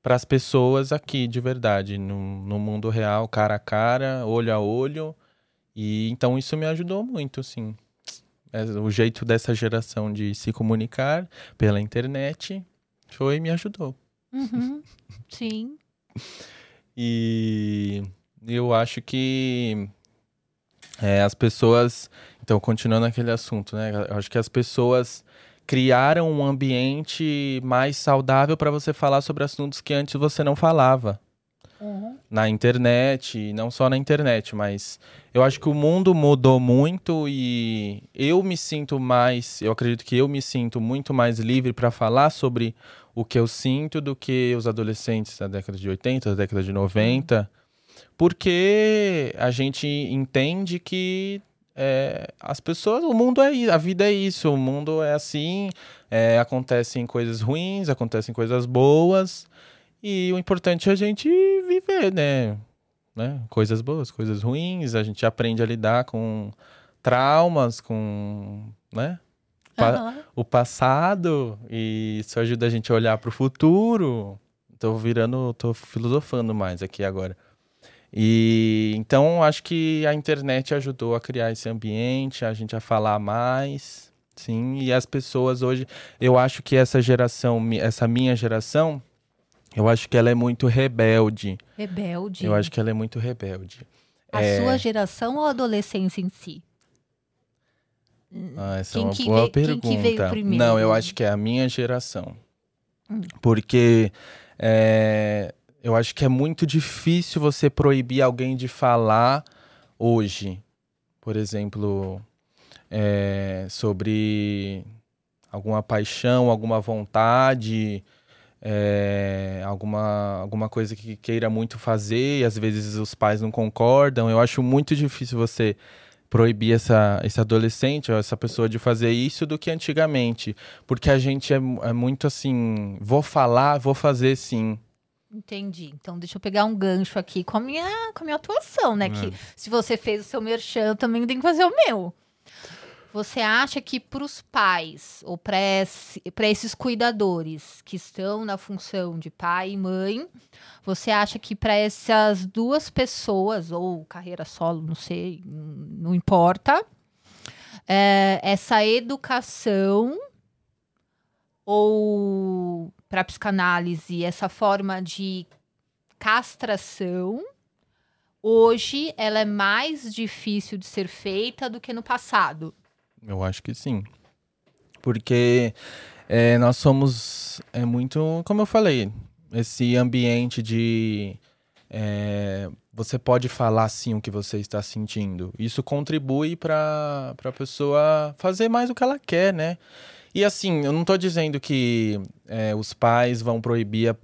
Speaker 2: para as pessoas aqui, de verdade, no, no mundo real, cara a cara, olho a olho. E então isso me ajudou muito, sim. É, o jeito dessa geração de se comunicar pela internet foi me ajudou.
Speaker 1: Uhum, (laughs) sim.
Speaker 2: e eu acho que é, as pessoas então, continuando aquele assunto, né? Eu acho que as pessoas criaram um ambiente mais saudável para você falar sobre assuntos que antes você não falava.
Speaker 1: Uhum.
Speaker 2: Na internet, não só na internet, mas eu acho que o mundo mudou muito e eu me sinto mais, eu acredito que eu me sinto muito mais livre para falar sobre o que eu sinto do que os adolescentes da década de 80, da década de 90, porque a gente entende que é, as pessoas, o mundo é a vida é isso, o mundo é assim, é, acontecem coisas ruins, acontecem coisas boas, e o importante é a gente viver, né? né? Coisas boas, coisas ruins, a gente aprende a lidar com traumas, com, né? Pa
Speaker 1: uhum.
Speaker 2: O passado, e isso ajuda a gente a olhar para o futuro. Tô virando, tô filosofando mais aqui agora. E então acho que a internet ajudou a criar esse ambiente, a gente a falar mais, sim, e as pessoas hoje, eu acho que essa geração, essa minha geração, eu acho que ela é muito rebelde.
Speaker 1: Rebelde.
Speaker 2: Eu acho que ela é muito rebelde.
Speaker 1: A
Speaker 2: é...
Speaker 1: sua geração ou a adolescência em si?
Speaker 2: Ah, essa quem é uma boa veio, pergunta. Não, eu acho que é a minha geração. Hum. Porque é, eu acho que é muito difícil você proibir alguém de falar hoje, por exemplo, é, sobre alguma paixão, alguma vontade, é, alguma, alguma coisa que queira muito fazer e às vezes os pais não concordam. Eu acho muito difícil você proibir essa, esse adolescente ou essa pessoa de fazer isso do que antigamente. Porque a gente é, é muito assim, vou falar, vou fazer sim.
Speaker 1: Entendi. Então, deixa eu pegar um gancho aqui com a minha, com a minha atuação, né? É. Que se você fez o seu merchan, eu também tenho que fazer o meu. Você acha que para os pais ou para esses cuidadores que estão na função de pai e mãe, você acha que para essas duas pessoas, ou carreira solo, não sei, não importa, é, essa educação ou para psicanálise, essa forma de castração, hoje ela é mais difícil de ser feita do que no passado?
Speaker 2: Eu acho que sim. Porque é, nós somos é muito, como eu falei, esse ambiente de é, você pode falar sim o que você está sentindo. Isso contribui para a pessoa fazer mais o que ela quer, né? E assim, eu não estou dizendo que é, os pais vão proibir a,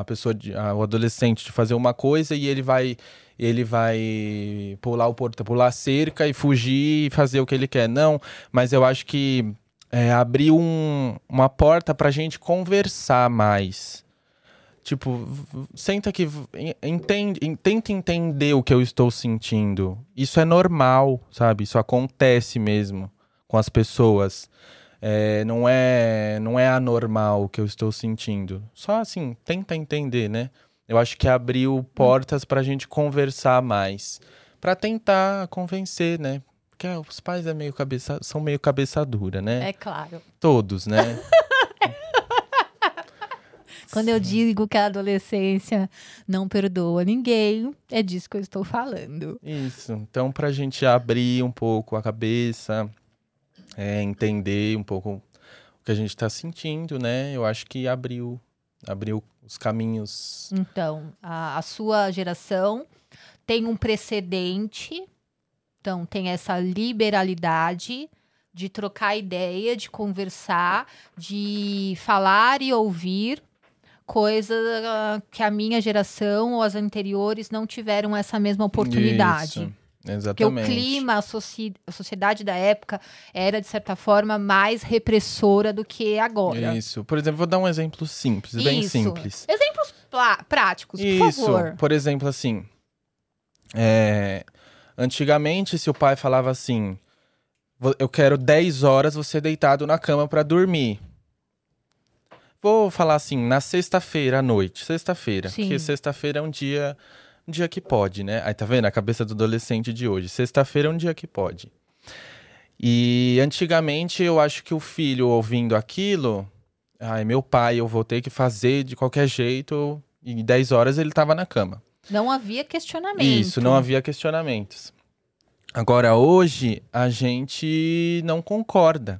Speaker 2: a pessoa, de, a, o adolescente de fazer uma coisa e ele vai ele vai pular o portão, pular a cerca e fugir e fazer o que ele quer. Não, mas eu acho que é, abrir um, uma porta para a gente conversar mais. Tipo, senta aqui, entende, tenta entender o que eu estou sentindo. Isso é normal, sabe? Isso acontece mesmo com as pessoas. É, não é não é anormal o que eu estou sentindo. Só assim, tenta entender, né? Eu acho que abriu portas para a gente conversar mais, para tentar convencer, né? Porque ah, os pais é meio cabeça, são meio cabeça dura, né?
Speaker 1: É claro.
Speaker 2: Todos, né? (laughs)
Speaker 1: Quando eu digo que a adolescência não perdoa ninguém, é disso que eu estou falando.
Speaker 2: Isso. Então, para a gente abrir um pouco a cabeça, é, entender um pouco o que a gente está sentindo, né? Eu acho que abriu, abriu os caminhos.
Speaker 1: Então, a, a sua geração tem um precedente, então tem essa liberalidade de trocar ideia, de conversar, de falar e ouvir coisa que a minha geração ou as anteriores não tiveram essa mesma oportunidade.
Speaker 2: Isso. Exatamente.
Speaker 1: Porque o clima, a, soci... a, sociedade da época era, de certa forma, mais repressora do que agora.
Speaker 2: Isso. Por exemplo, vou dar um exemplo simples, Isso. bem simples.
Speaker 1: Exemplos práticos, por
Speaker 2: Isso.
Speaker 1: favor.
Speaker 2: Por exemplo, assim. É... Antigamente, se o pai falava assim: Eu quero 10 horas você deitado na cama para dormir. Vou falar assim, na sexta-feira à noite. Sexta-feira. Porque sexta-feira é um dia um dia que pode, né? Aí tá vendo a cabeça do adolescente de hoje. Sexta-feira é um dia que pode. E antigamente eu acho que o filho ouvindo aquilo, ai, meu pai, eu vou ter que fazer de qualquer jeito, e em 10 horas ele tava na cama.
Speaker 1: Não havia questionamento.
Speaker 2: Isso, não havia questionamentos. Agora, hoje, a gente não concorda.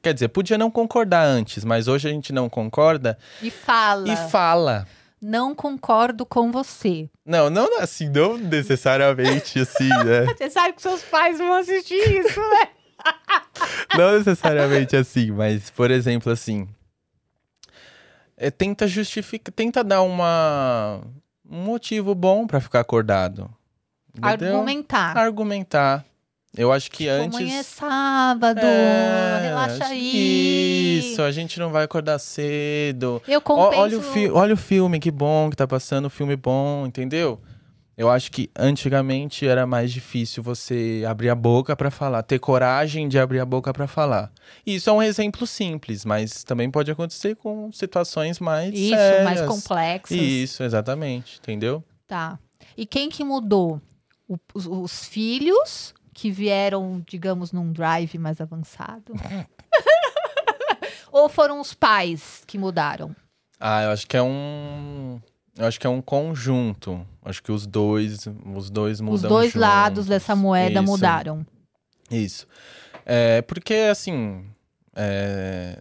Speaker 2: Quer dizer, podia não concordar antes, mas hoje a gente não concorda.
Speaker 1: E fala.
Speaker 2: E fala
Speaker 1: não concordo com você.
Speaker 2: Não, não assim, não necessariamente assim, né? (laughs)
Speaker 1: você sabe que seus pais vão assistir isso, né? (laughs)
Speaker 2: não necessariamente assim, mas, por exemplo, assim. É, tenta justificar, tenta dar uma, um motivo bom para ficar acordado.
Speaker 1: Entendeu? Argumentar.
Speaker 2: Argumentar. Eu acho que tipo, antes.
Speaker 1: Amanhã é sábado, é, relaxa aí.
Speaker 2: Isso, a gente não vai acordar cedo.
Speaker 1: Eu compenso...
Speaker 2: olha, o fi... olha o filme, que bom que tá passando, filme bom, entendeu? Eu acho que antigamente era mais difícil você abrir a boca para falar, ter coragem de abrir a boca para falar. Isso é um exemplo simples, mas também pode acontecer com situações mais
Speaker 1: Isso,
Speaker 2: sérias.
Speaker 1: mais complexas.
Speaker 2: Isso, exatamente, entendeu?
Speaker 1: Tá. E quem que mudou? O, os, os filhos que vieram, digamos, num drive mais avançado? (laughs) Ou foram os pais que mudaram?
Speaker 2: Ah, eu acho que é um. Eu acho que é um conjunto. Acho que os dois, os dois mudam.
Speaker 1: Os dois
Speaker 2: juntos.
Speaker 1: lados dessa moeda
Speaker 2: Isso.
Speaker 1: mudaram.
Speaker 2: Isso. É, porque, assim. É,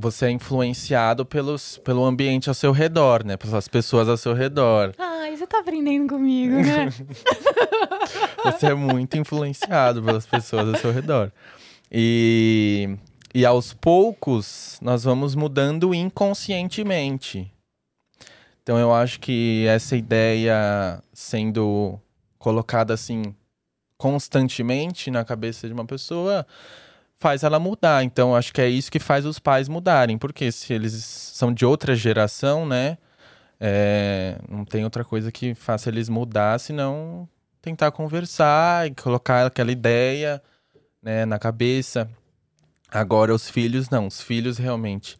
Speaker 2: você é influenciado pelos, pelo ambiente ao seu redor, né? Pelas pessoas ao seu redor.
Speaker 1: Ai, você tá aprendendo comigo, né? (laughs)
Speaker 2: você é muito influenciado pelas pessoas ao seu redor. E, e aos poucos, nós vamos mudando inconscientemente. Então, eu acho que essa ideia sendo colocada assim constantemente na cabeça de uma pessoa faz ela mudar. Então, acho que é isso que faz os pais mudarem. Porque se eles são de outra geração, né? É, não tem outra coisa que faça eles mudar, senão tentar conversar e colocar aquela ideia né, na cabeça. Agora, os filhos, não. Os filhos realmente,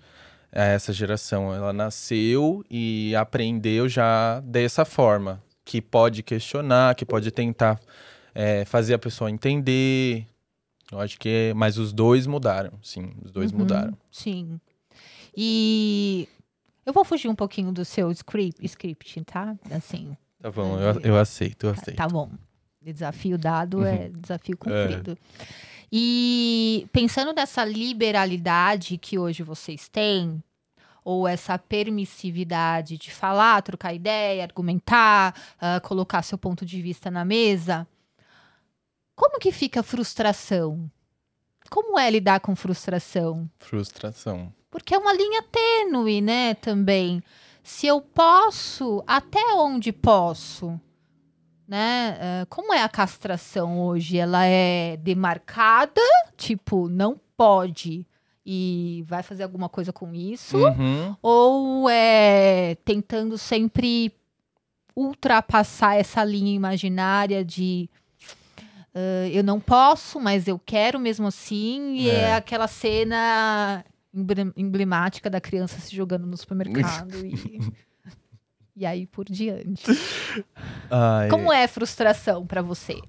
Speaker 2: é essa geração, ela nasceu e aprendeu já dessa forma. Que pode questionar, que pode tentar é, fazer a pessoa entender, eu acho que, mas os dois mudaram, sim, os dois uhum, mudaram.
Speaker 1: Sim. E eu vou fugir um pouquinho do seu script, script tá? Assim.
Speaker 2: Tá bom, eu, eu aceito, eu aceito.
Speaker 1: Tá, tá bom. Desafio dado é uhum. é desafio cumprido. É. E pensando nessa liberalidade que hoje vocês têm, ou essa permissividade de falar, trocar ideia, argumentar, uh, colocar seu ponto de vista na mesa, como que fica a frustração? Como é lidar com frustração?
Speaker 2: Frustração.
Speaker 1: Porque é uma linha tênue, né, também. Se eu posso, até onde posso? Né? Uh, como é a castração hoje? Ela é demarcada, tipo, não pode e vai fazer alguma coisa com isso? Uhum. Ou é tentando sempre ultrapassar essa linha imaginária de Uh, eu não posso, mas eu quero mesmo assim. E é, é aquela cena emblemática da criança se jogando no supermercado (laughs) e, e aí por diante. Ai. Como é frustração para você?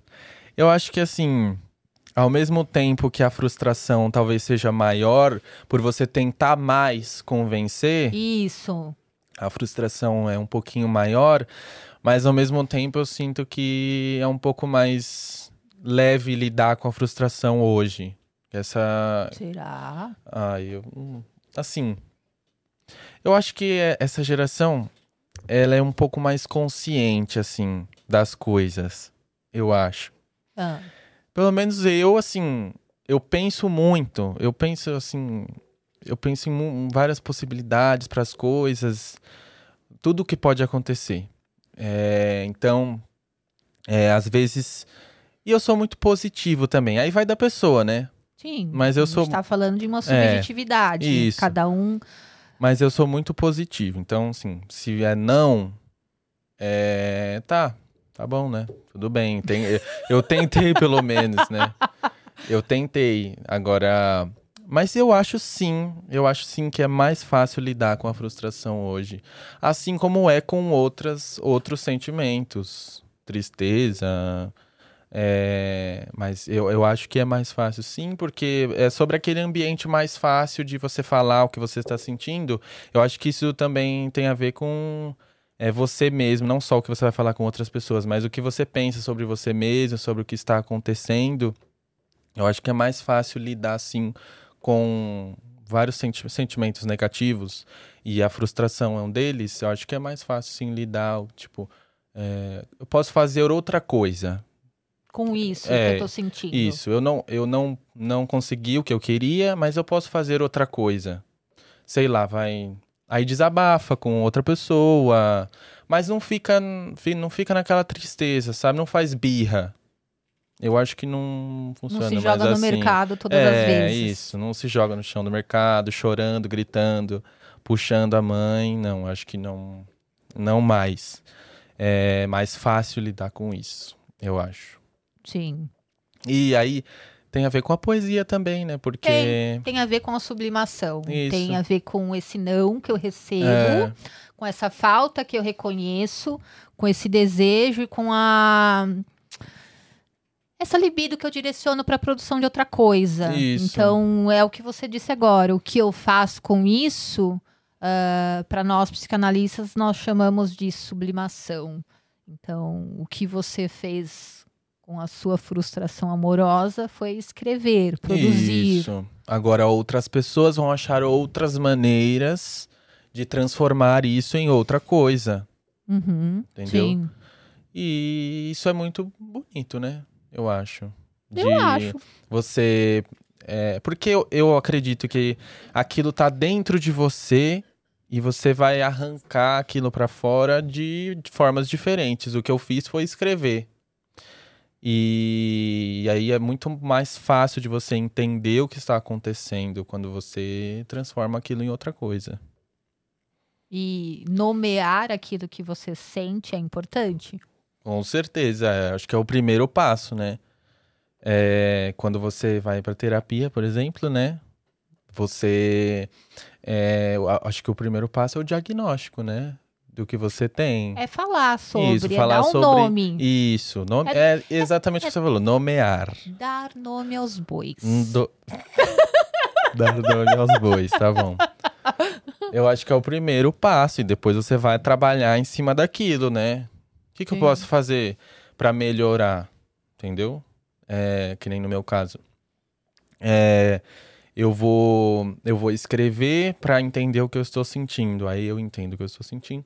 Speaker 2: Eu acho que assim, ao mesmo tempo que a frustração talvez seja maior por você tentar mais convencer.
Speaker 1: Isso.
Speaker 2: A frustração é um pouquinho maior, mas ao mesmo tempo eu sinto que é um pouco mais leve lidar com a frustração hoje? Essa.
Speaker 1: Será?
Speaker 2: Ah, eu. Assim. Eu acho que é, essa geração ela é um pouco mais consciente, assim, das coisas. Eu acho. Ah. Pelo menos eu, assim, eu penso muito. Eu penso, assim. Eu penso em várias possibilidades para as coisas. Tudo que pode acontecer. É, então, é, às vezes e eu sou muito positivo também. Aí vai da pessoa, né?
Speaker 1: Sim.
Speaker 2: Mas eu sou.
Speaker 1: tá falando de uma subjetividade. É, isso. Cada um.
Speaker 2: Mas eu sou muito positivo. Então, assim, se é não, é. Tá, tá bom, né? Tudo bem. Tem... eu tentei, pelo menos, né? Eu tentei. Agora. Mas eu acho sim, eu acho sim que é mais fácil lidar com a frustração hoje. Assim como é com outras, outros sentimentos. Tristeza, é, mas eu, eu acho que é mais fácil, sim, porque é sobre aquele ambiente mais fácil de você falar o que você está sentindo. Eu acho que isso também tem a ver com é, você mesmo, não só o que você vai falar com outras pessoas, mas o que você pensa sobre você mesmo, sobre o que está acontecendo. Eu acho que é mais fácil lidar, assim, com vários senti sentimentos negativos e a frustração é um deles. Eu acho que é mais fácil, sim, lidar, tipo, é, eu posso fazer outra coisa
Speaker 1: com isso é, que eu tô sentindo.
Speaker 2: Isso, eu não, eu não, não consegui o que eu queria, mas eu posso fazer outra coisa. Sei lá, vai. Aí desabafa com outra pessoa, mas não fica, não fica naquela tristeza, sabe? Não faz birra. Eu acho que não funciona
Speaker 1: Não se joga
Speaker 2: no
Speaker 1: assim. mercado todas
Speaker 2: é,
Speaker 1: as vezes.
Speaker 2: É isso, não se joga no chão do mercado, chorando, gritando, puxando a mãe. Não, acho que não, não mais. É mais fácil lidar com isso, eu acho.
Speaker 1: Sim.
Speaker 2: E aí tem a ver com a poesia também, né? Porque.
Speaker 1: Tem, tem a ver com a sublimação. Isso. Tem a ver com esse não que eu recebo, é. com essa falta que eu reconheço, com esse desejo e com a. Essa libido que eu direciono para a produção de outra coisa. Isso. Então, é o que você disse agora. O que eu faço com isso, uh, ah, para nós psicanalistas, nós chamamos de sublimação. Então, o que você fez com a sua frustração amorosa foi escrever, produzir. Isso.
Speaker 2: Agora outras pessoas vão achar outras maneiras de transformar isso em outra coisa.
Speaker 1: Uhum, entendeu? Sim.
Speaker 2: E isso é muito bonito, né? Eu acho. De
Speaker 1: Eu acho.
Speaker 2: Você. É, porque eu, eu acredito que aquilo tá dentro de você e você vai arrancar aquilo pra fora de, de formas diferentes. O que eu fiz foi escrever. E, e aí é muito mais fácil de você entender o que está acontecendo quando você transforma aquilo em outra coisa.
Speaker 1: E nomear aquilo que você sente é importante.
Speaker 2: Com certeza, é, acho que é o primeiro passo, né? É, quando você vai para terapia, por exemplo, né? Você, é, acho que o primeiro passo é o diagnóstico, né? Do que você tem.
Speaker 1: É falar sobre,
Speaker 2: Isso,
Speaker 1: é
Speaker 2: falar
Speaker 1: dar um
Speaker 2: sobre-
Speaker 1: nome.
Speaker 2: Isso, nome, é, exatamente o que você falou, nomear.
Speaker 1: Dar nome aos bois.
Speaker 2: Do- (laughs) Dar nome aos bois, tá bom. Eu acho que é o primeiro passo e depois você vai trabalhar em cima daquilo, né? O que, que eu posso fazer pra melhorar? Entendeu? É, que nem no meu caso. É, eu vou eu vou escrever pra entender o que eu estou sentindo. Aí eu entendo o que eu estou sentindo.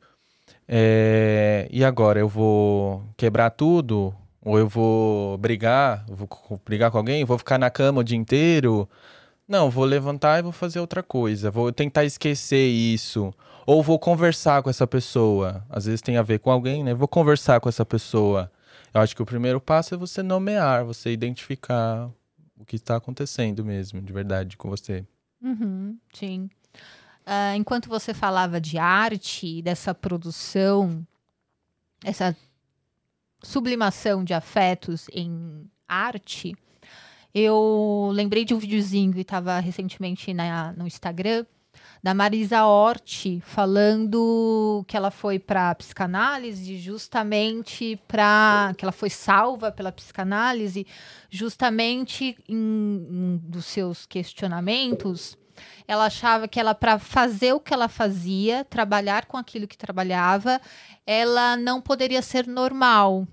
Speaker 2: É, e agora eu vou quebrar tudo ou eu vou brigar, vou brigar com alguém, vou ficar na cama o dia inteiro. Não, vou levantar e vou fazer outra coisa. Vou tentar esquecer isso. Ou vou conversar com essa pessoa. Às vezes tem a ver com alguém, né? Vou conversar com essa pessoa. Eu acho que o primeiro passo é você nomear, você identificar o que está acontecendo mesmo, de verdade, com você.
Speaker 1: Uhum, sim. Ah, enquanto você falava de arte, dessa produção, essa sublimação de afetos em arte, eu lembrei de um videozinho que estava recentemente na- no Instagram da Marisa Hort falando que ela foi para psicanálise justamente para que ela foi salva pela psicanálise justamente em um dos seus questionamentos ela achava que ela para fazer o que ela fazia trabalhar com aquilo que trabalhava ela não poderia ser normal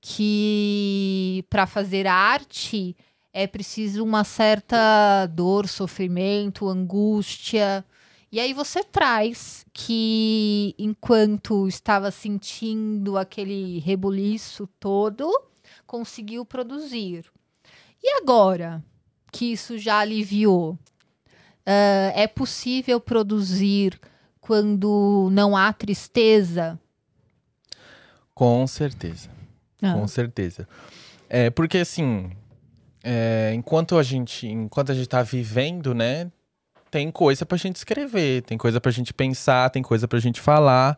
Speaker 1: que para fazer arte é preciso uma certa dor, sofrimento, angústia. E aí você traz que enquanto estava sentindo aquele rebuliço todo, conseguiu produzir. E agora que isso já aliviou, ah, é possível produzir quando não há tristeza?
Speaker 2: Com certeza.
Speaker 1: Ah.
Speaker 2: Com certeza. É, porque assim, é, enquanto a gente, enquanto a gente tá vivendo, né, tem coisa pra gente escrever, tem coisa pra gente pensar, tem coisa pra gente falar.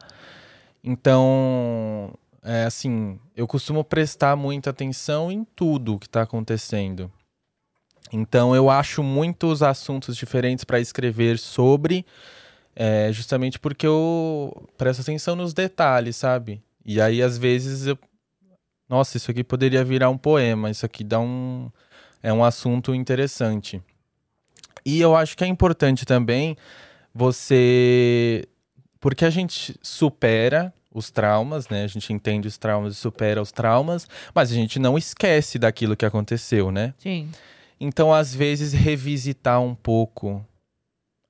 Speaker 2: Então, é assim, eu costumo prestar muita atenção em tudo que tá acontecendo. Então, eu acho muitos assuntos diferentes pra escrever sobre, é, justamente porque eu presto atenção nos detalhes, sabe? E aí, às vezes, eu nossa, isso aqui poderia virar um poema, isso aqui dá um é um assunto interessante. E eu acho que é importante também você porque a gente supera os traumas, né? A gente entende os traumas e supera os traumas, mas a gente não esquece daquilo que aconteceu, né?
Speaker 1: Sim.
Speaker 2: Então, às vezes, revisitar um pouco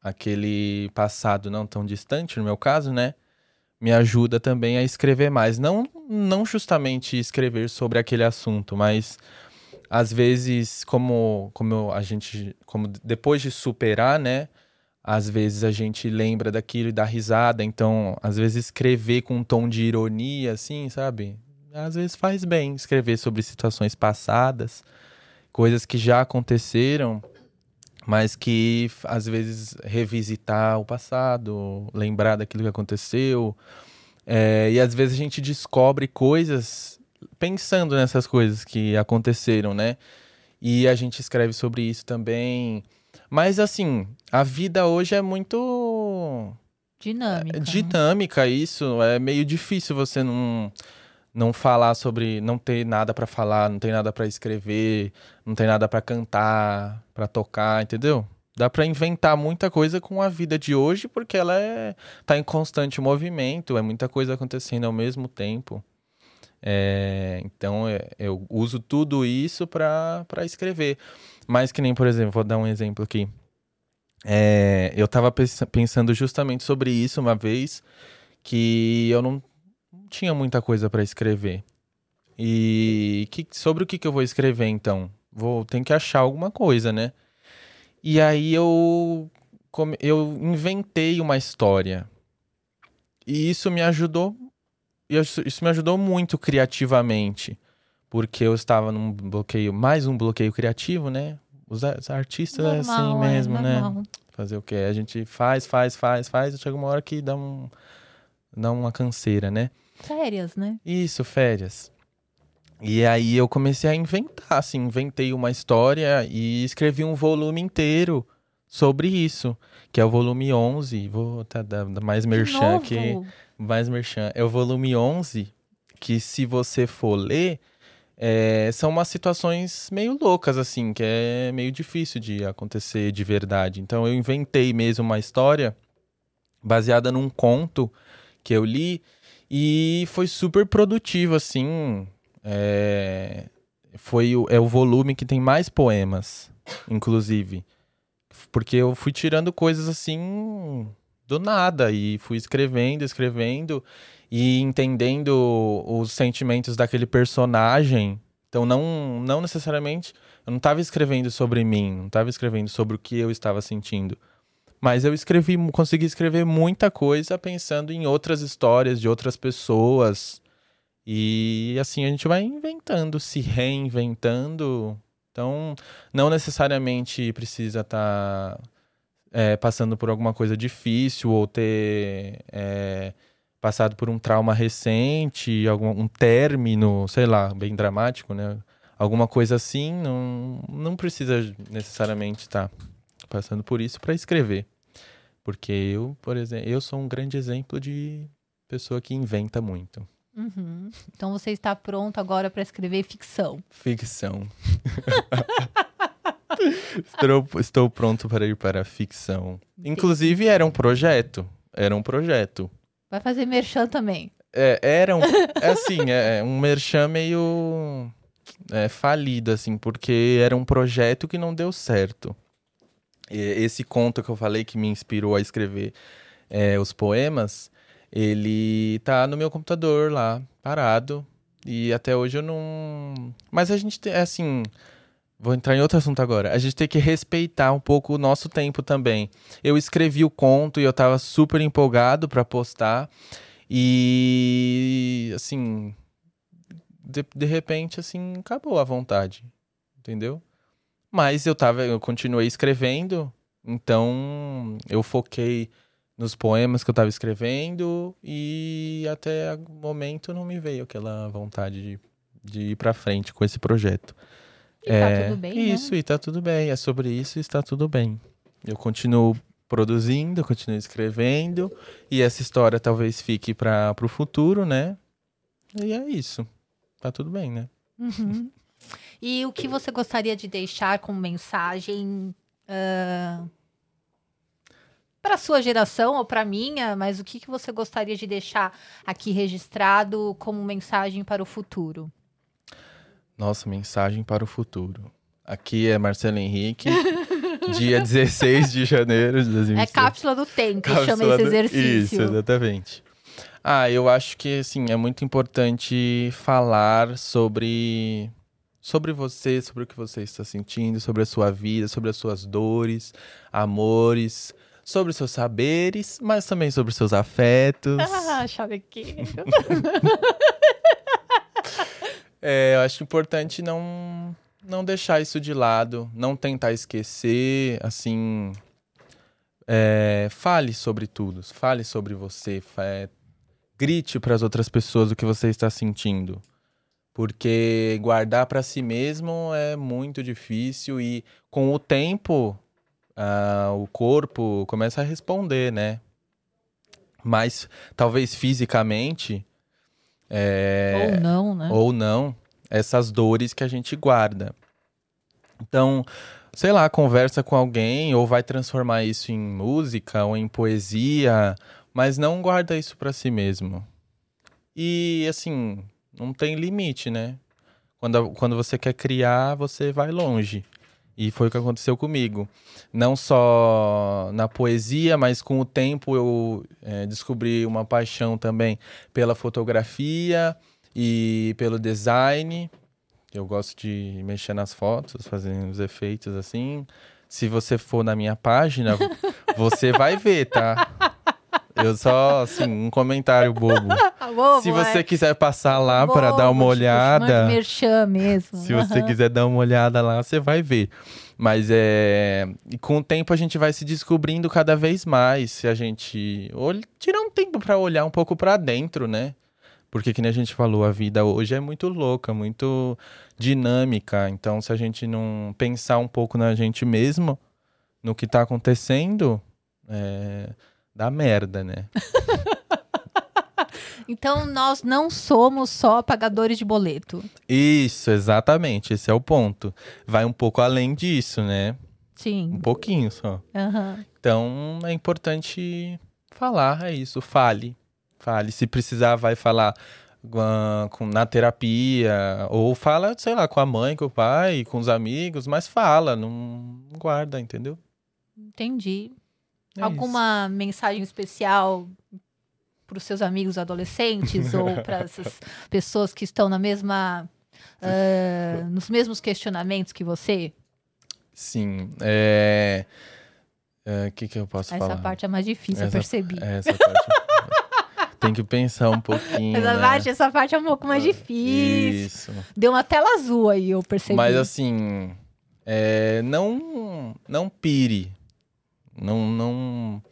Speaker 2: aquele passado não tão distante, no meu caso, né? Me ajuda também a escrever mais. Não, não justamente escrever sobre aquele assunto, mas às vezes, como, como a gente. Como depois de superar, né? Às vezes a gente lembra daquilo e dá risada. Então, às vezes, escrever com um tom de ironia, assim, sabe? Às vezes faz bem escrever sobre situações passadas coisas que já aconteceram, mas que às vezes revisitar o passado, lembrar daquilo que aconteceu. É, e às vezes a gente descobre coisas pensando nessas coisas que aconteceram, né? E a gente escreve sobre isso também. Mas assim, a vida hoje é muito
Speaker 1: Dinâmica.
Speaker 2: é
Speaker 1: né?
Speaker 2: dinâmica isso, é meio difícil você não não falar sobre, não ter nada pra falar, não tem nada pra escrever, não tem nada pra cantar, pra tocar, entendeu? Dá pra inventar muita coisa com a vida de hoje porque ela é tá em constante movimento, é muita coisa acontecendo ao mesmo tempo. É, então é, eu uso tudo isso para escrever. Mas que nem, por exemplo, vou dar um exemplo aqui. É, eu tava pens- pensando justamente sobre isso uma vez, que eu não tinha muita coisa pra escrever. E que, sobre o que, que eu vou escrever então? Vou ter que achar alguma coisa, né? E aí eu, eu inventei uma história. E isso me ajudou. Isso me ajudou muito criativamente. Porque eu estava num bloqueio, mais um bloqueio criativo, né? Os, artistas normal, é assim mesmo, é, né? Fazer o quê? A gente faz, faz, faz, faz, e chega uma hora que dá, um, dá uma canseira, né?
Speaker 1: Férias, né?
Speaker 2: Isso, férias. E aí eu comecei a inventar, assim, inventei uma história e escrevi um volume inteiro sobre isso, que é o volume 11, vou tá, dar mais merchan aqui, mais merchan, é o volume 11, que se você for ler, é, são umas situações meio loucas, assim, que é meio difícil de acontecer de verdade. Então eu inventei mesmo uma história baseada num conto que eu li e foi super produtivo, assim, é, foi o, é o volume que tem mais poemas, inclusive. Porque eu fui tirando coisas assim do nada e fui escrevendo, escrevendo e entendendo os sentimentos daquele personagem. Então não não necessariamente eu não estava escrevendo sobre mim, não estava escrevendo sobre o que eu estava sentindo. Mas eu escrevi, consegui escrever muita coisa pensando em outras histórias de outras pessoas, e assim a gente vai inventando, se reinventando. Então, não necessariamente precisa estar tá, é, passando por alguma coisa difícil ou ter é, passado por um trauma recente, algum um término, sei lá, bem dramático, né? Alguma coisa assim, não, não precisa necessariamente estar tá passando por isso para escrever. Porque eu, por exemplo, eu sou um grande exemplo de pessoa que inventa muito.
Speaker 1: Uhum. Então você está pronto agora para escrever ficção?
Speaker 2: Ficção. (laughs) estou, estou pronto para ir para a ficção. Inclusive, era um projeto. Era um projeto.
Speaker 1: Vai fazer merchan também.
Speaker 2: É, era um, é assim, é, é um merchan meio é, falido, assim, porque era um projeto que não deu certo. Esse conto que eu falei que me inspirou a escrever é, os poemas, ele tá no meu computador lá, parado. E até hoje eu não. Mas a gente tem, assim. Vou entrar em outro assunto agora. A gente tem que respeitar um pouco o nosso tempo também. Eu escrevi o conto e eu tava super empolgado para postar. E. Assim. De, de repente, assim, acabou a vontade. Entendeu? Mas eu tava. Eu continuei escrevendo. Então eu foquei nos poemas que eu estava escrevendo e até o momento não me veio aquela vontade de, de ir para frente com esse projeto.
Speaker 1: E tá é, tá tudo bem,
Speaker 2: né? Isso,
Speaker 1: né?
Speaker 2: e tá tudo bem. É sobre isso e está tudo bem. Eu continuo produzindo, continuo escrevendo e essa história talvez fique para o futuro, né? E é isso. Tá tudo bem, né?
Speaker 1: Uhum. (laughs) E o que você gostaria de deixar como mensagem uh, para sua geração ou para minha, mas o que, que você gostaria de deixar aqui registrado como mensagem para o futuro?
Speaker 2: Nossa, mensagem para o futuro. Aqui é Marcelo Henrique, (laughs) dia 16 de janeiro de 2020.
Speaker 1: É cápsula do tempo, cápsula chama esse exercício.
Speaker 2: Isso, exatamente. Ah, eu acho que assim, é muito importante falar sobre sobre você, sobre o que você está sentindo, sobre a sua vida, sobre as suas dores, amores, sobre seus saberes, mas também sobre seus afetos. (laughs)
Speaker 1: Ah, aqui. (laughs)
Speaker 2: é, eu acho importante não, não deixar isso de lado, não tentar esquecer, assim. É, fale sobre tudo, fale sobre você, é, grite para as outras pessoas o que você está sentindo. Porque guardar para si mesmo é muito difícil e com o tempo o corpo começa a responder, né? Mas talvez fisicamente.
Speaker 1: É, ou não, né?
Speaker 2: Ou não, essas dores que a gente guarda. Então, sei lá, conversa com alguém ou vai transformar isso em música ou em poesia, mas não guarda isso para si mesmo. E assim, não tem limite, né? Quando, quando você quer criar, você vai longe. E foi o que aconteceu comigo. Não só na poesia, mas com o tempo eu é, descobri uma paixão também pela fotografia e pelo design. Eu gosto de mexer nas fotos, fazer os efeitos assim. Se você for na minha página, (laughs) você vai ver, tá? Eu só, assim, um comentário bobo. (laughs)
Speaker 1: Bobo,
Speaker 2: Se você
Speaker 1: é.
Speaker 2: quiser passar lá para dar uma
Speaker 1: tipo,
Speaker 2: olhada,
Speaker 1: merchan mesmo.
Speaker 2: se você
Speaker 1: Aham.
Speaker 2: quiser dar uma olhada lá, você vai ver. Mas é. E com o tempo a gente vai se descobrindo cada vez mais. Se a gente. ol- Tirar um tempo para olhar um pouco para dentro, né? Porque, que nem a gente falou, a vida hoje é muito louca, muito dinâmica. Então, se a gente não pensar um pouco na gente mesmo, no que tá acontecendo, é... dá merda, né? (laughs)
Speaker 1: Então, nós não somos só pagadores de boleto.
Speaker 2: Isso, exatamente. Esse é o ponto. Vai um pouco além disso, né? Um
Speaker 1: Sim.
Speaker 2: pouquinho só.
Speaker 1: Aham.
Speaker 2: Então é importante falar, é isso, fale. Fale. Se precisar, vai falar com, na terapia, ou fala, sei lá, com a mãe, com o pai, com os amigos, mas fala, não guarda, entendeu?
Speaker 1: Entendi.
Speaker 2: É
Speaker 1: Alguma mensagem especial para os seus amigos adolescentes (laughs) ou para essas pessoas que estão na mesma. ah, nos mesmos questionamentos que você?
Speaker 2: isso. Sim. É. O que, que eu posso
Speaker 1: Essa
Speaker 2: falar?
Speaker 1: parte é mais difícil, eu
Speaker 2: Essa-
Speaker 1: percebi.
Speaker 2: Essa parte. Tem que pensar um pouquinho.
Speaker 1: Essa,
Speaker 2: né?
Speaker 1: parte, essa parte é um pouco mais difícil.
Speaker 2: Isso.
Speaker 1: Deu uma tela azul aí, eu percebi.
Speaker 2: Mas assim, é, não não pire. Não não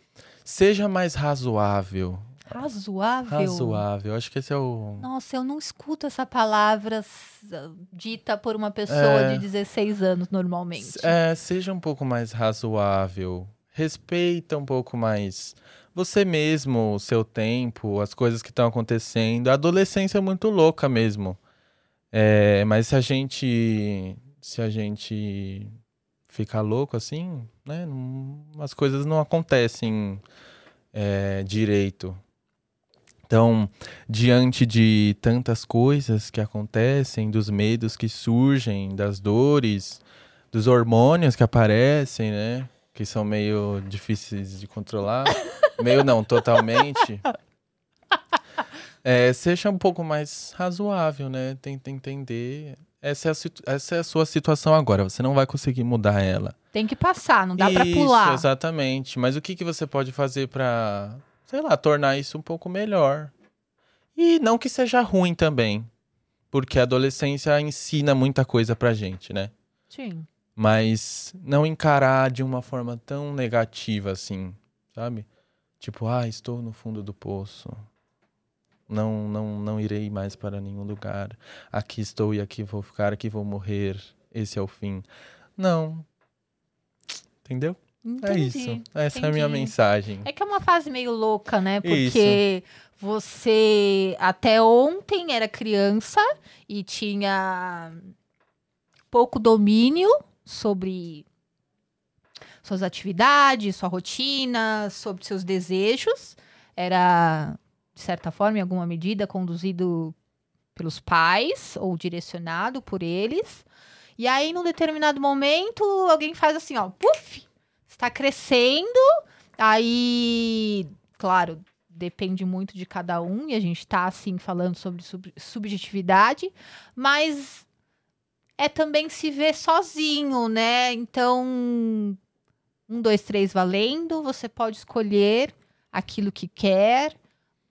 Speaker 2: seja mais razoável.
Speaker 1: Razoável.
Speaker 2: Razoável. Acho que esse é o
Speaker 1: Nossa, eu não escuto essa palavra dita por uma pessoa
Speaker 2: É.
Speaker 1: de 16 anos normalmente.
Speaker 2: é, seja um pouco mais razoável. Respeita um pouco mais você mesmo, o seu tempo, as coisas que estão acontecendo. A adolescência é muito louca mesmo. É, mas se a gente se a gente ficar louco assim, né, não- as coisas não acontecem é, direito. Então, diante de tantas coisas que acontecem, dos medos que surgem, das dores, dos hormônios que aparecem, né? Que são meio difíceis de controlar. (laughs) meio não, totalmente. É, seja um pouco mais razoável, né? Tenta entender. Essa é, a, essa é a sua situação agora. Você não vai conseguir mudar ela.
Speaker 1: Tem que passar, não dá pra
Speaker 2: Isso,
Speaker 1: pular.
Speaker 2: exatamente. Mas o que, que você pode fazer pra, sei lá, tornar isso um pouco melhor? E não que seja ruim também. Porque a adolescência ensina muita coisa pra gente, né?
Speaker 1: Sim.
Speaker 2: Mas não encarar de uma forma tão negativa assim, sabe? Tipo, ah, estou no fundo do poço. Não, não, não irei mais para nenhum lugar. Aqui estou e aqui vou ficar, aqui vou morrer. Esse é o fim. Não. Entendeu? É
Speaker 1: Entendi,
Speaker 2: isso. Essa é a minha
Speaker 1: entendi.
Speaker 2: mensagem.
Speaker 1: É que é uma fase meio louca, né? Porque você até ontem era criança e tinha pouco domínio sobre suas atividades, sua rotina, sobre seus desejos. Era, de certa forma, em alguma medida, conduzido pelos pais ou direcionado por eles. E aí, num determinado momento, alguém faz assim, ó, puf, está crescendo. Aí, claro, depende muito de cada um, e a gente tá, assim, falando sobre sub- subjetividade, mas é também se ver sozinho, né? Então, um, dois, três valendo, você pode escolher aquilo que quer,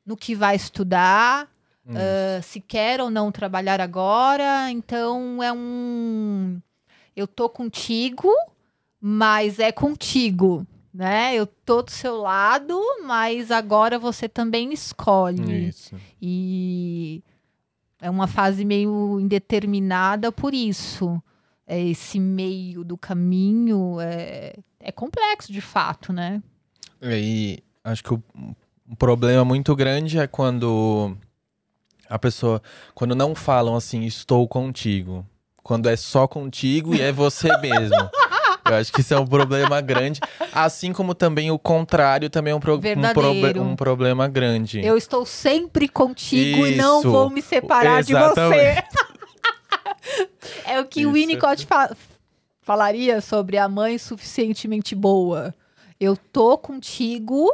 Speaker 1: no que vai estudar, ah, se quer ou não trabalhar agora. Então, é um. Eu tô contigo, mas é contigo. Né? Eu tô do seu lado, mas agora você também escolhe.
Speaker 2: Isso.
Speaker 1: E é uma fase meio indeterminada por isso. É esse meio do caminho é, é complexo de fato, né?
Speaker 2: E acho que o, um problema muito grande é quando a pessoa, quando não falam assim, estou contigo. Quando é só contigo e é você (laughs) mesmo. Eu acho que isso é um problema grande. Assim como também o contrário também é um, pro- um, proble- um problema grande.
Speaker 1: Eu estou sempre contigo e não
Speaker 2: Isso.
Speaker 1: vou me separar de você.
Speaker 2: Exatamente. (laughs)
Speaker 1: é o que o
Speaker 2: Isso.
Speaker 1: Winnicott fa- falaria sobre a mãe suficientemente boa. Eu tô contigo,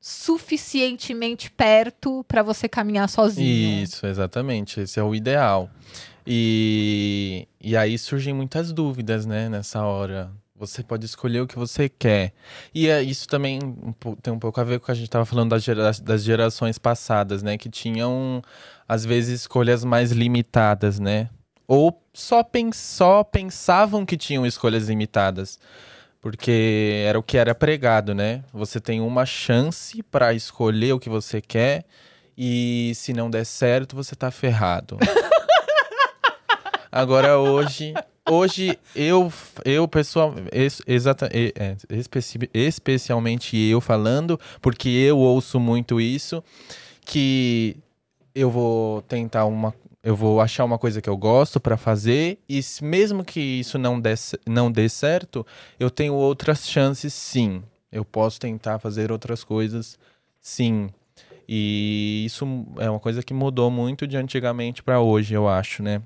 Speaker 1: suficientemente perto para você caminhar sozinho.
Speaker 2: Isso, exatamente. Esse é o ideal. E, e aí surgem muitas dúvidas, né, nessa hora. Você pode escolher o que você quer. E é, isso também tem um pouco a ver com o que a gente estava falando das, gera, das gerações passadas, né? Que tinham, às vezes, escolhas mais limitadas, né? Ou só, pens só pensavam que tinham escolhas limitadas. Porque era o que era pregado, né? Você tem uma chance para escolher o que você quer. E se não der certo, você tá ferrado. (laughs) Agora hoje, hoje eu, eu pessoal, exata, é, especi, especialmente eu falando, porque eu ouço muito isso, que eu vou tentar uma, eu vou achar uma coisa que eu gosto para fazer e mesmo que isso não dê, não dê certo, eu tenho outras chances, sim. Eu posso tentar fazer outras coisas, sim. E isso é uma coisa que mudou muito de antigamente para hoje, eu acho, né?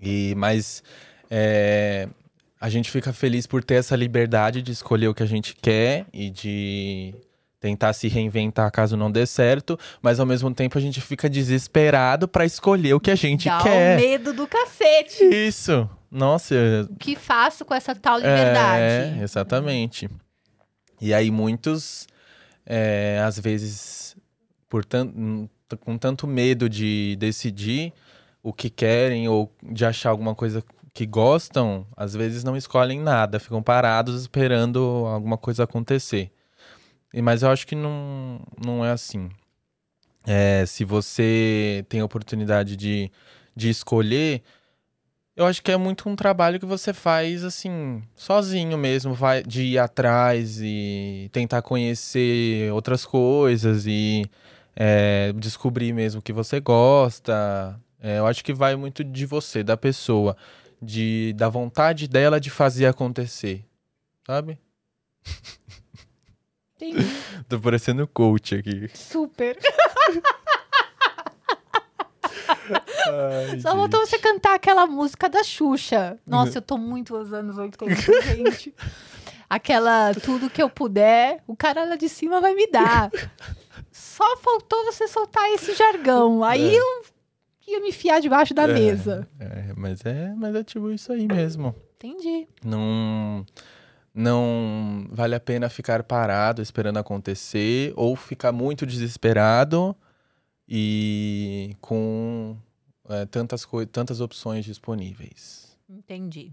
Speaker 2: E, mas é, a gente fica feliz por ter essa liberdade de escolher o que a gente quer e de tentar se reinventar caso não dê certo, mas ao mesmo tempo a gente fica desesperado para escolher o que a gente
Speaker 1: Dá
Speaker 2: quer.
Speaker 1: Dá medo do cacete.
Speaker 2: Isso. Nossa.
Speaker 1: O que faço com essa tal liberdade?
Speaker 2: É, exatamente. E aí muitos, é, às vezes, por com tanto medo de decidir, o que querem ou de achar alguma coisa que gostam, às vezes não escolhem nada, ficam parados esperando alguma coisa acontecer. Mas eu acho que não, não é assim. É, se você tem a oportunidade de, de escolher, eu acho que é muito um trabalho que você faz assim, sozinho mesmo, vai de ir atrás e tentar conhecer outras coisas e é, descobrir mesmo o que você gosta, é, eu acho que vai muito de você, da pessoa, de da vontade dela de fazer acontecer, sabe? (laughs)
Speaker 1: Entendi. (laughs)
Speaker 2: Tô parecendo coach aqui.
Speaker 1: Super. (laughs)
Speaker 2: Ai,
Speaker 1: Só faltou você cantar aquela música da Xuxa. Nossa, eu tô muito aos anos 80, (laughs) gente. Aquela tudo que eu puder, o cara lá de cima vai me dar. Só faltou você soltar esse jargão. Aí é. eu ia me enfiar debaixo da
Speaker 2: é,
Speaker 1: mesa.
Speaker 2: É, mas é, mas é tipo isso aí mesmo.
Speaker 1: Entendi.
Speaker 2: Não, não vale a pena ficar parado esperando acontecer ou ficar muito desesperado e com é, tantas, tantas opções disponíveis.
Speaker 1: Entendi.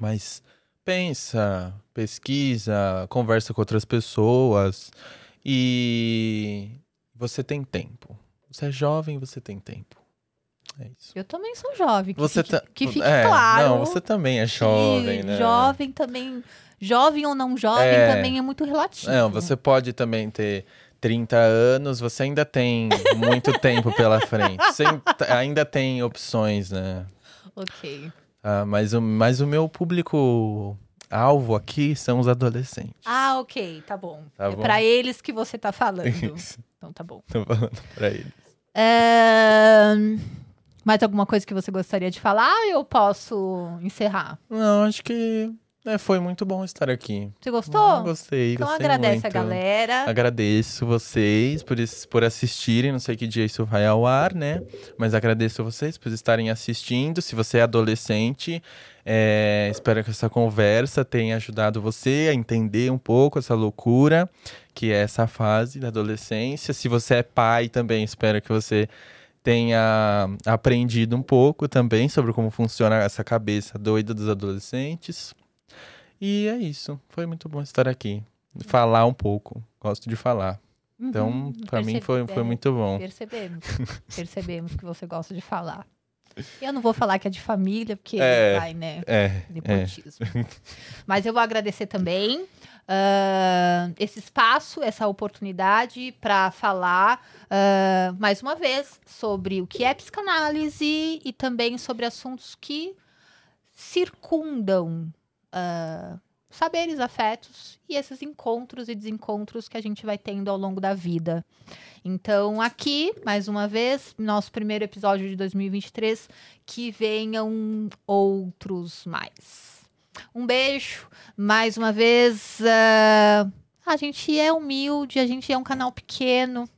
Speaker 2: Mas pensa, pesquisa, conversa com outras pessoas e você tem tempo. Você é jovem, você tem tempo. É isso.
Speaker 1: Eu também sou jovem. Que
Speaker 2: você
Speaker 1: fique,
Speaker 2: tá...
Speaker 1: que fique
Speaker 2: é,
Speaker 1: claro.
Speaker 2: Não, você também é jovem, né?
Speaker 1: Jovem também. Jovem ou não jovem é... também é muito relativo.
Speaker 2: Não, você pode também ter 30 anos, você ainda tem muito (laughs) tempo pela frente. Você ainda tem opções, né?
Speaker 1: Ok.
Speaker 2: Ah, mas, o, mas o meu público alvo aqui são os adolescentes.
Speaker 1: Ah, ok, tá bom.
Speaker 2: Tá
Speaker 1: é pra eles que você tá falando. (laughs)
Speaker 2: Isso.
Speaker 1: Então tá bom.
Speaker 2: Tô falando pra eles.
Speaker 1: É... Mais alguma coisa que você gostaria de falar ou eu posso encerrar?
Speaker 2: Não, acho que é, foi muito bom estar aqui.
Speaker 1: Você gostou?
Speaker 2: Ah, gostei,
Speaker 1: Então
Speaker 2: gostei
Speaker 1: agradece
Speaker 2: muito.
Speaker 1: a galera.
Speaker 2: Agradeço vocês por, por assistirem. Não sei que dia isso vai ao ar, né? Mas agradeço vocês por estarem assistindo. Se você é adolescente, é, espero que essa conversa tenha ajudado você a entender um pouco essa loucura que é essa fase da adolescência. Se você é pai também, espero que você tenha aprendido um pouco também sobre como funciona essa cabeça doida dos adolescentes. E é isso. Foi muito bom estar aqui. Falar um pouco. Gosto de falar. Então,
Speaker 1: Uhum,
Speaker 2: pra mim foi, foi muito bom.
Speaker 1: Percebemos. Percebemos que você gosta de falar. Eu não vou falar que é de família, porque
Speaker 2: É.
Speaker 1: vai, né?
Speaker 2: É, é.
Speaker 1: Mas eu vou agradecer também ah, esse espaço, essa oportunidade para falar ah, mais uma vez sobre o que é psicanálise e também sobre assuntos que circundam ah, saberes, afetos e esses encontros e desencontros que a gente vai tendo ao longo da vida. Então, aqui, mais uma vez, nosso primeiro episódio de 2023, que venham outros mais. Um beijo, mais uma vez. ah, A gente é humilde, a gente é um canal pequeno.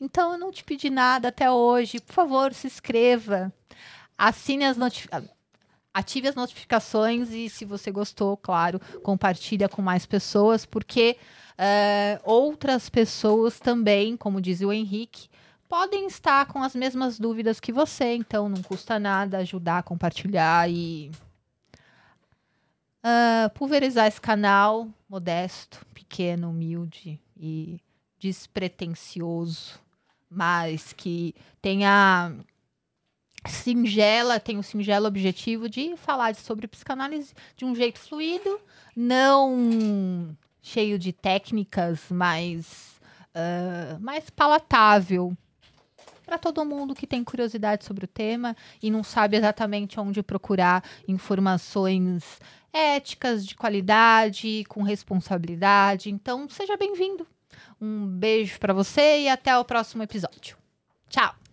Speaker 1: Então eu não te pedi nada até hoje. Por favor, se inscreva. Assine as notificações. Ative as notificações e, se você gostou, claro, compartilha com mais pessoas, porque uh, outras pessoas também, como diz o Henrique, podem estar com as mesmas dúvidas que você. Então, não custa nada ajudar compartilhar e uh, pulverizar esse canal modesto, pequeno, humilde e despretensioso, mas que tenha singela, tem o singelo objetivo de falar sobre psicanálise de um jeito fluido, não cheio de técnicas, mas uh, mais palatável para todo mundo que tem curiosidade sobre o tema e não sabe exatamente onde procurar informações éticas, de qualidade, com responsabilidade. Então, seja bem-vindo. Um beijo para você e até o próximo episódio. Tchau!